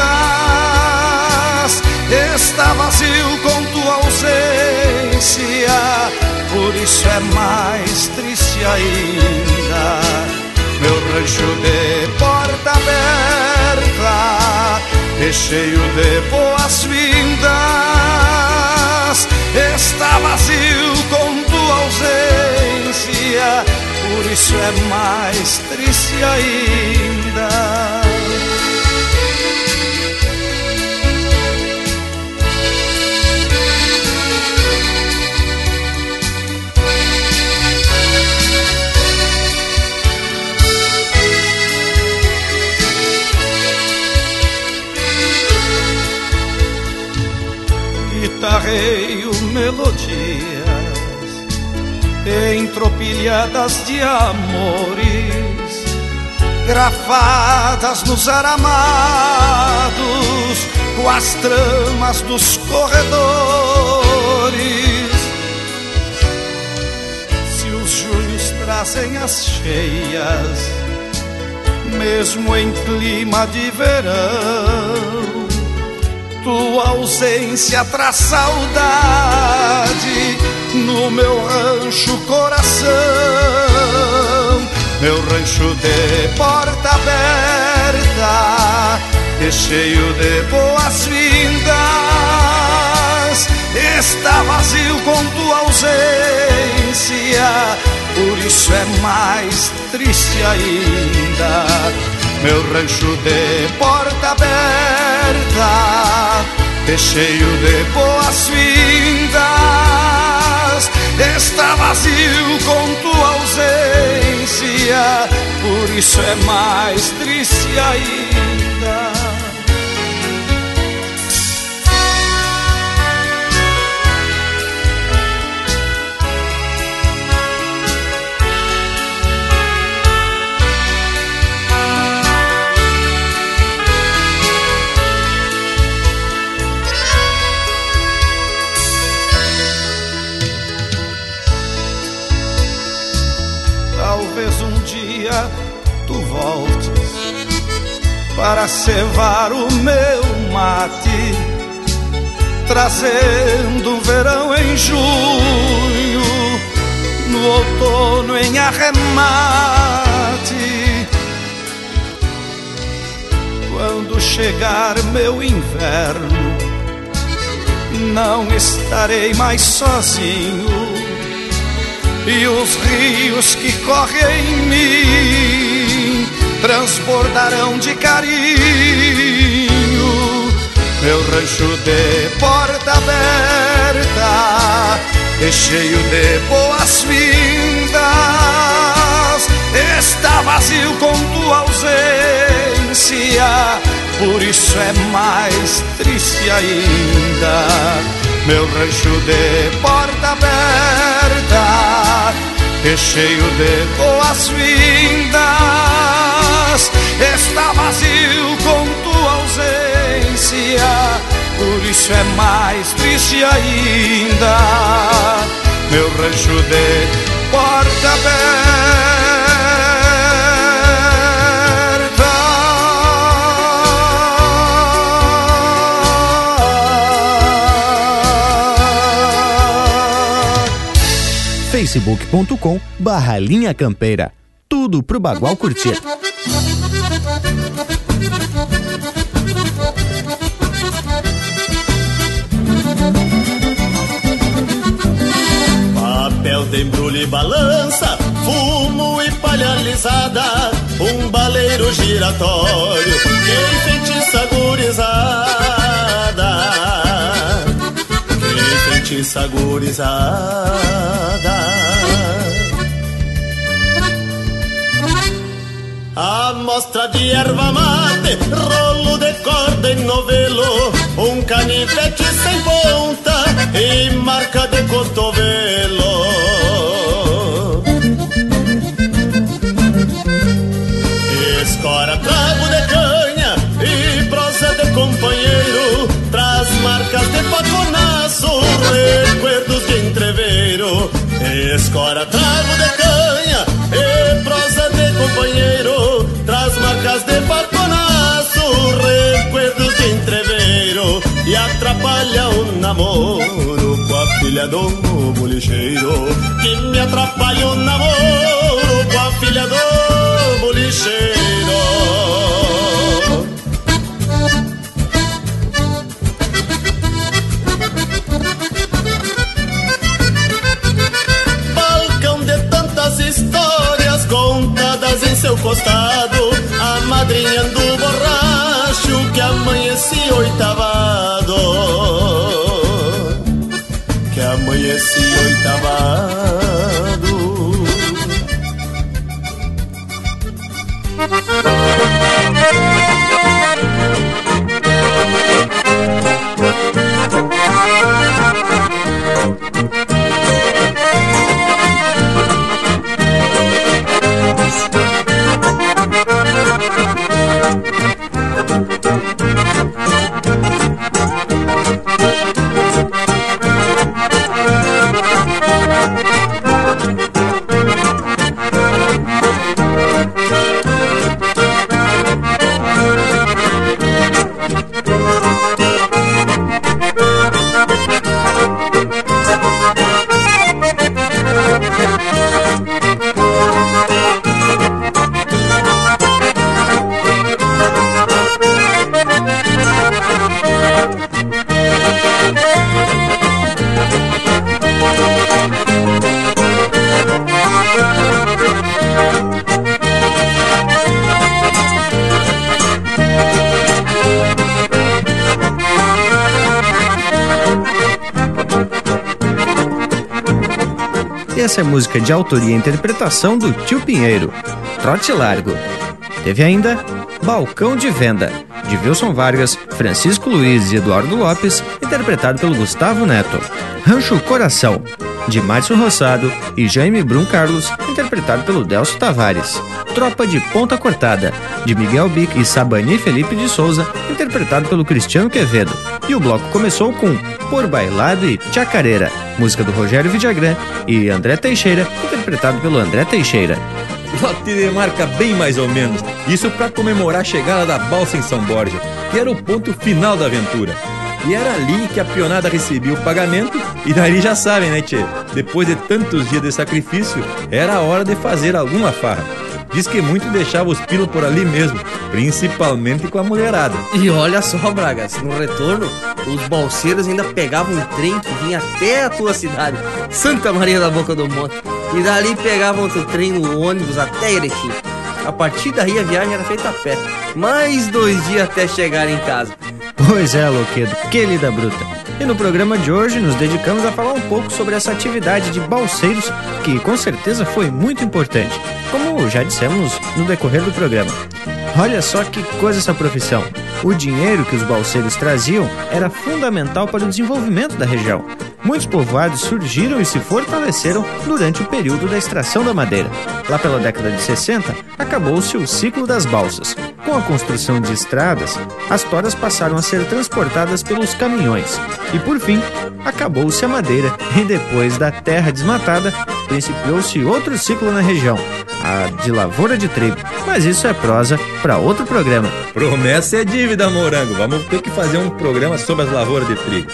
Speaker 12: está vazio com tua ausência, por isso é mais triste ainda. Meu rancho de porta aberta, recheio de boas-vindas, está vazio com tua ausência, por isso é mais triste ainda. Guitarreio melodias em tropilhadas de amores gravadas nos aramados com as tramas dos corredores. Se os julhos trazem as cheias, mesmo em clima de verão, tua ausência traz saudade no meu rancho coração meu rancho de porta aberta e cheio de boas-vindas está vazio com tua ausência, por isso é mais triste ainda. Meu rancho de porta aberta e cheio de boas-vindas está vazio com tua ausência, por isso é mais triste ainda. Dia tu voltes para cevar o meu mate, trazendo o verão em junho, no outono em arremate. Quando chegar meu inverno, não estarei mais sozinho e os rios que correm em mim transbordarão de carinho. Meu rancho de porta aberta e cheio de boas-vindas está vazio com tua ausência, por isso é mais triste ainda meu rancho de porta aberta e cheio de boas-vindas está vazio com tua ausência, por isso é mais triste ainda. Meu rancho de porta aberta
Speaker 22: facebook.com barra linha campeira. Tudo pro Bagual curtir.
Speaker 20: Papel de embrulho e balança, fumo e palha alisada, um baleiro giratório que enfeitiça gurizada, que enfeitiça gurizada. Amostra de erva mate, rolo de corda em novelo, um canivete sem ponta e marca de cotovelo. Escora, trago de canha e prosa de companheiro, traz marcas de Escora, trago de canha e prosa de companheiro, traz marcas de paconaço, recuerdos de entreveiro e atrapalha o namoro com a filha do bolicheiro. Que me atrapalha o namoro com a filha do bolicheiro. Histórias contadas em seu costado, a madrinha do borracho que amanhecia oitavado, que amanhecia oitavado.
Speaker 5: essa música de autoria e interpretação do Tio Pinheiro, Trote Largo. Teve ainda Balcão de Venda, de Wilson Vargas, Francisco Luiz e Eduardo Lopes, interpretado pelo Gustavo Neto. Rancho Coração, de Márcio Rossado e Jaime Brum Carlos, interpretado pelo Delcio Tavares. Tropa de Ponta Cortada, de Miguel Bic e Sabani Felipe de Souza, interpretado pelo Cristiano Quevedo. E o bloco começou com Por Bailado e Chacareira, música do Rogério Vidagrã e André Teixeira, interpretado pelo André Teixeira.
Speaker 1: Lote de marca bem mais ou menos. Isso para comemorar a chegada da balsa em São Borja, que era o ponto final da aventura. E era ali que a pionada recebia o pagamento, e dali já sabem, né, tchê? Depois de tantos dias de sacrifício, era a hora de fazer alguma farra. Diz que muito deixava os pilos por ali mesmo, principalmente com a mulherada.
Speaker 4: E olha só, Bragas, no retorno, os balseiros ainda pegavam um trem que vinha até a tua cidade, Santa Maria da Boca do Monte. E dali pegavam outro trem no ônibus até Erechim. A partir daí a viagem era feita a pé. Mais dois dias até chegar em casa.
Speaker 5: Pois é, Loquedo, que lida bruta. E no programa de hoje nos dedicamos a falar um pouco sobre essa atividade de balseiros, que com certeza foi muito importante, como já dissemos no decorrer do programa. Olha só que coisa essa profissão. O dinheiro que os balseiros traziam era fundamental para o desenvolvimento da região. Muitos povoados surgiram e se fortaleceram durante o período da extração da madeira. Lá pela década de 60, acabou-se o ciclo das balsas. Com a construção de estradas, as toras passaram a ser transportadas pelos caminhões. E por fim, acabou-se a madeira e depois da terra desmatada, principiou-se outro ciclo na região, a de lavoura de trigo. Mas isso é prosa para outro programa.
Speaker 1: Promessa é dívida, morango. Vamos ter que fazer um programa sobre as lavouras de trigo.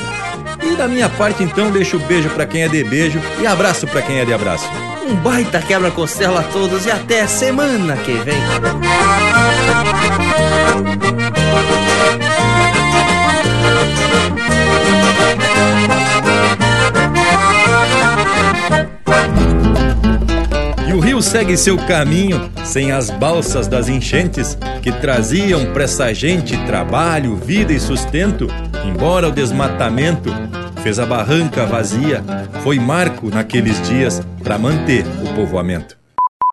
Speaker 1: E da minha parte, então, deixo beijo para quem é de beijo e abraço para quem é de abraço.
Speaker 4: Um baita quebra-costela a todos e até semana que vem.
Speaker 1: Segue seu caminho sem as balsas das enchentes que traziam pra essa gente trabalho, vida e sustento, embora o desmatamento fez a barranca vazia, foi marco naqueles dias para manter o povoamento.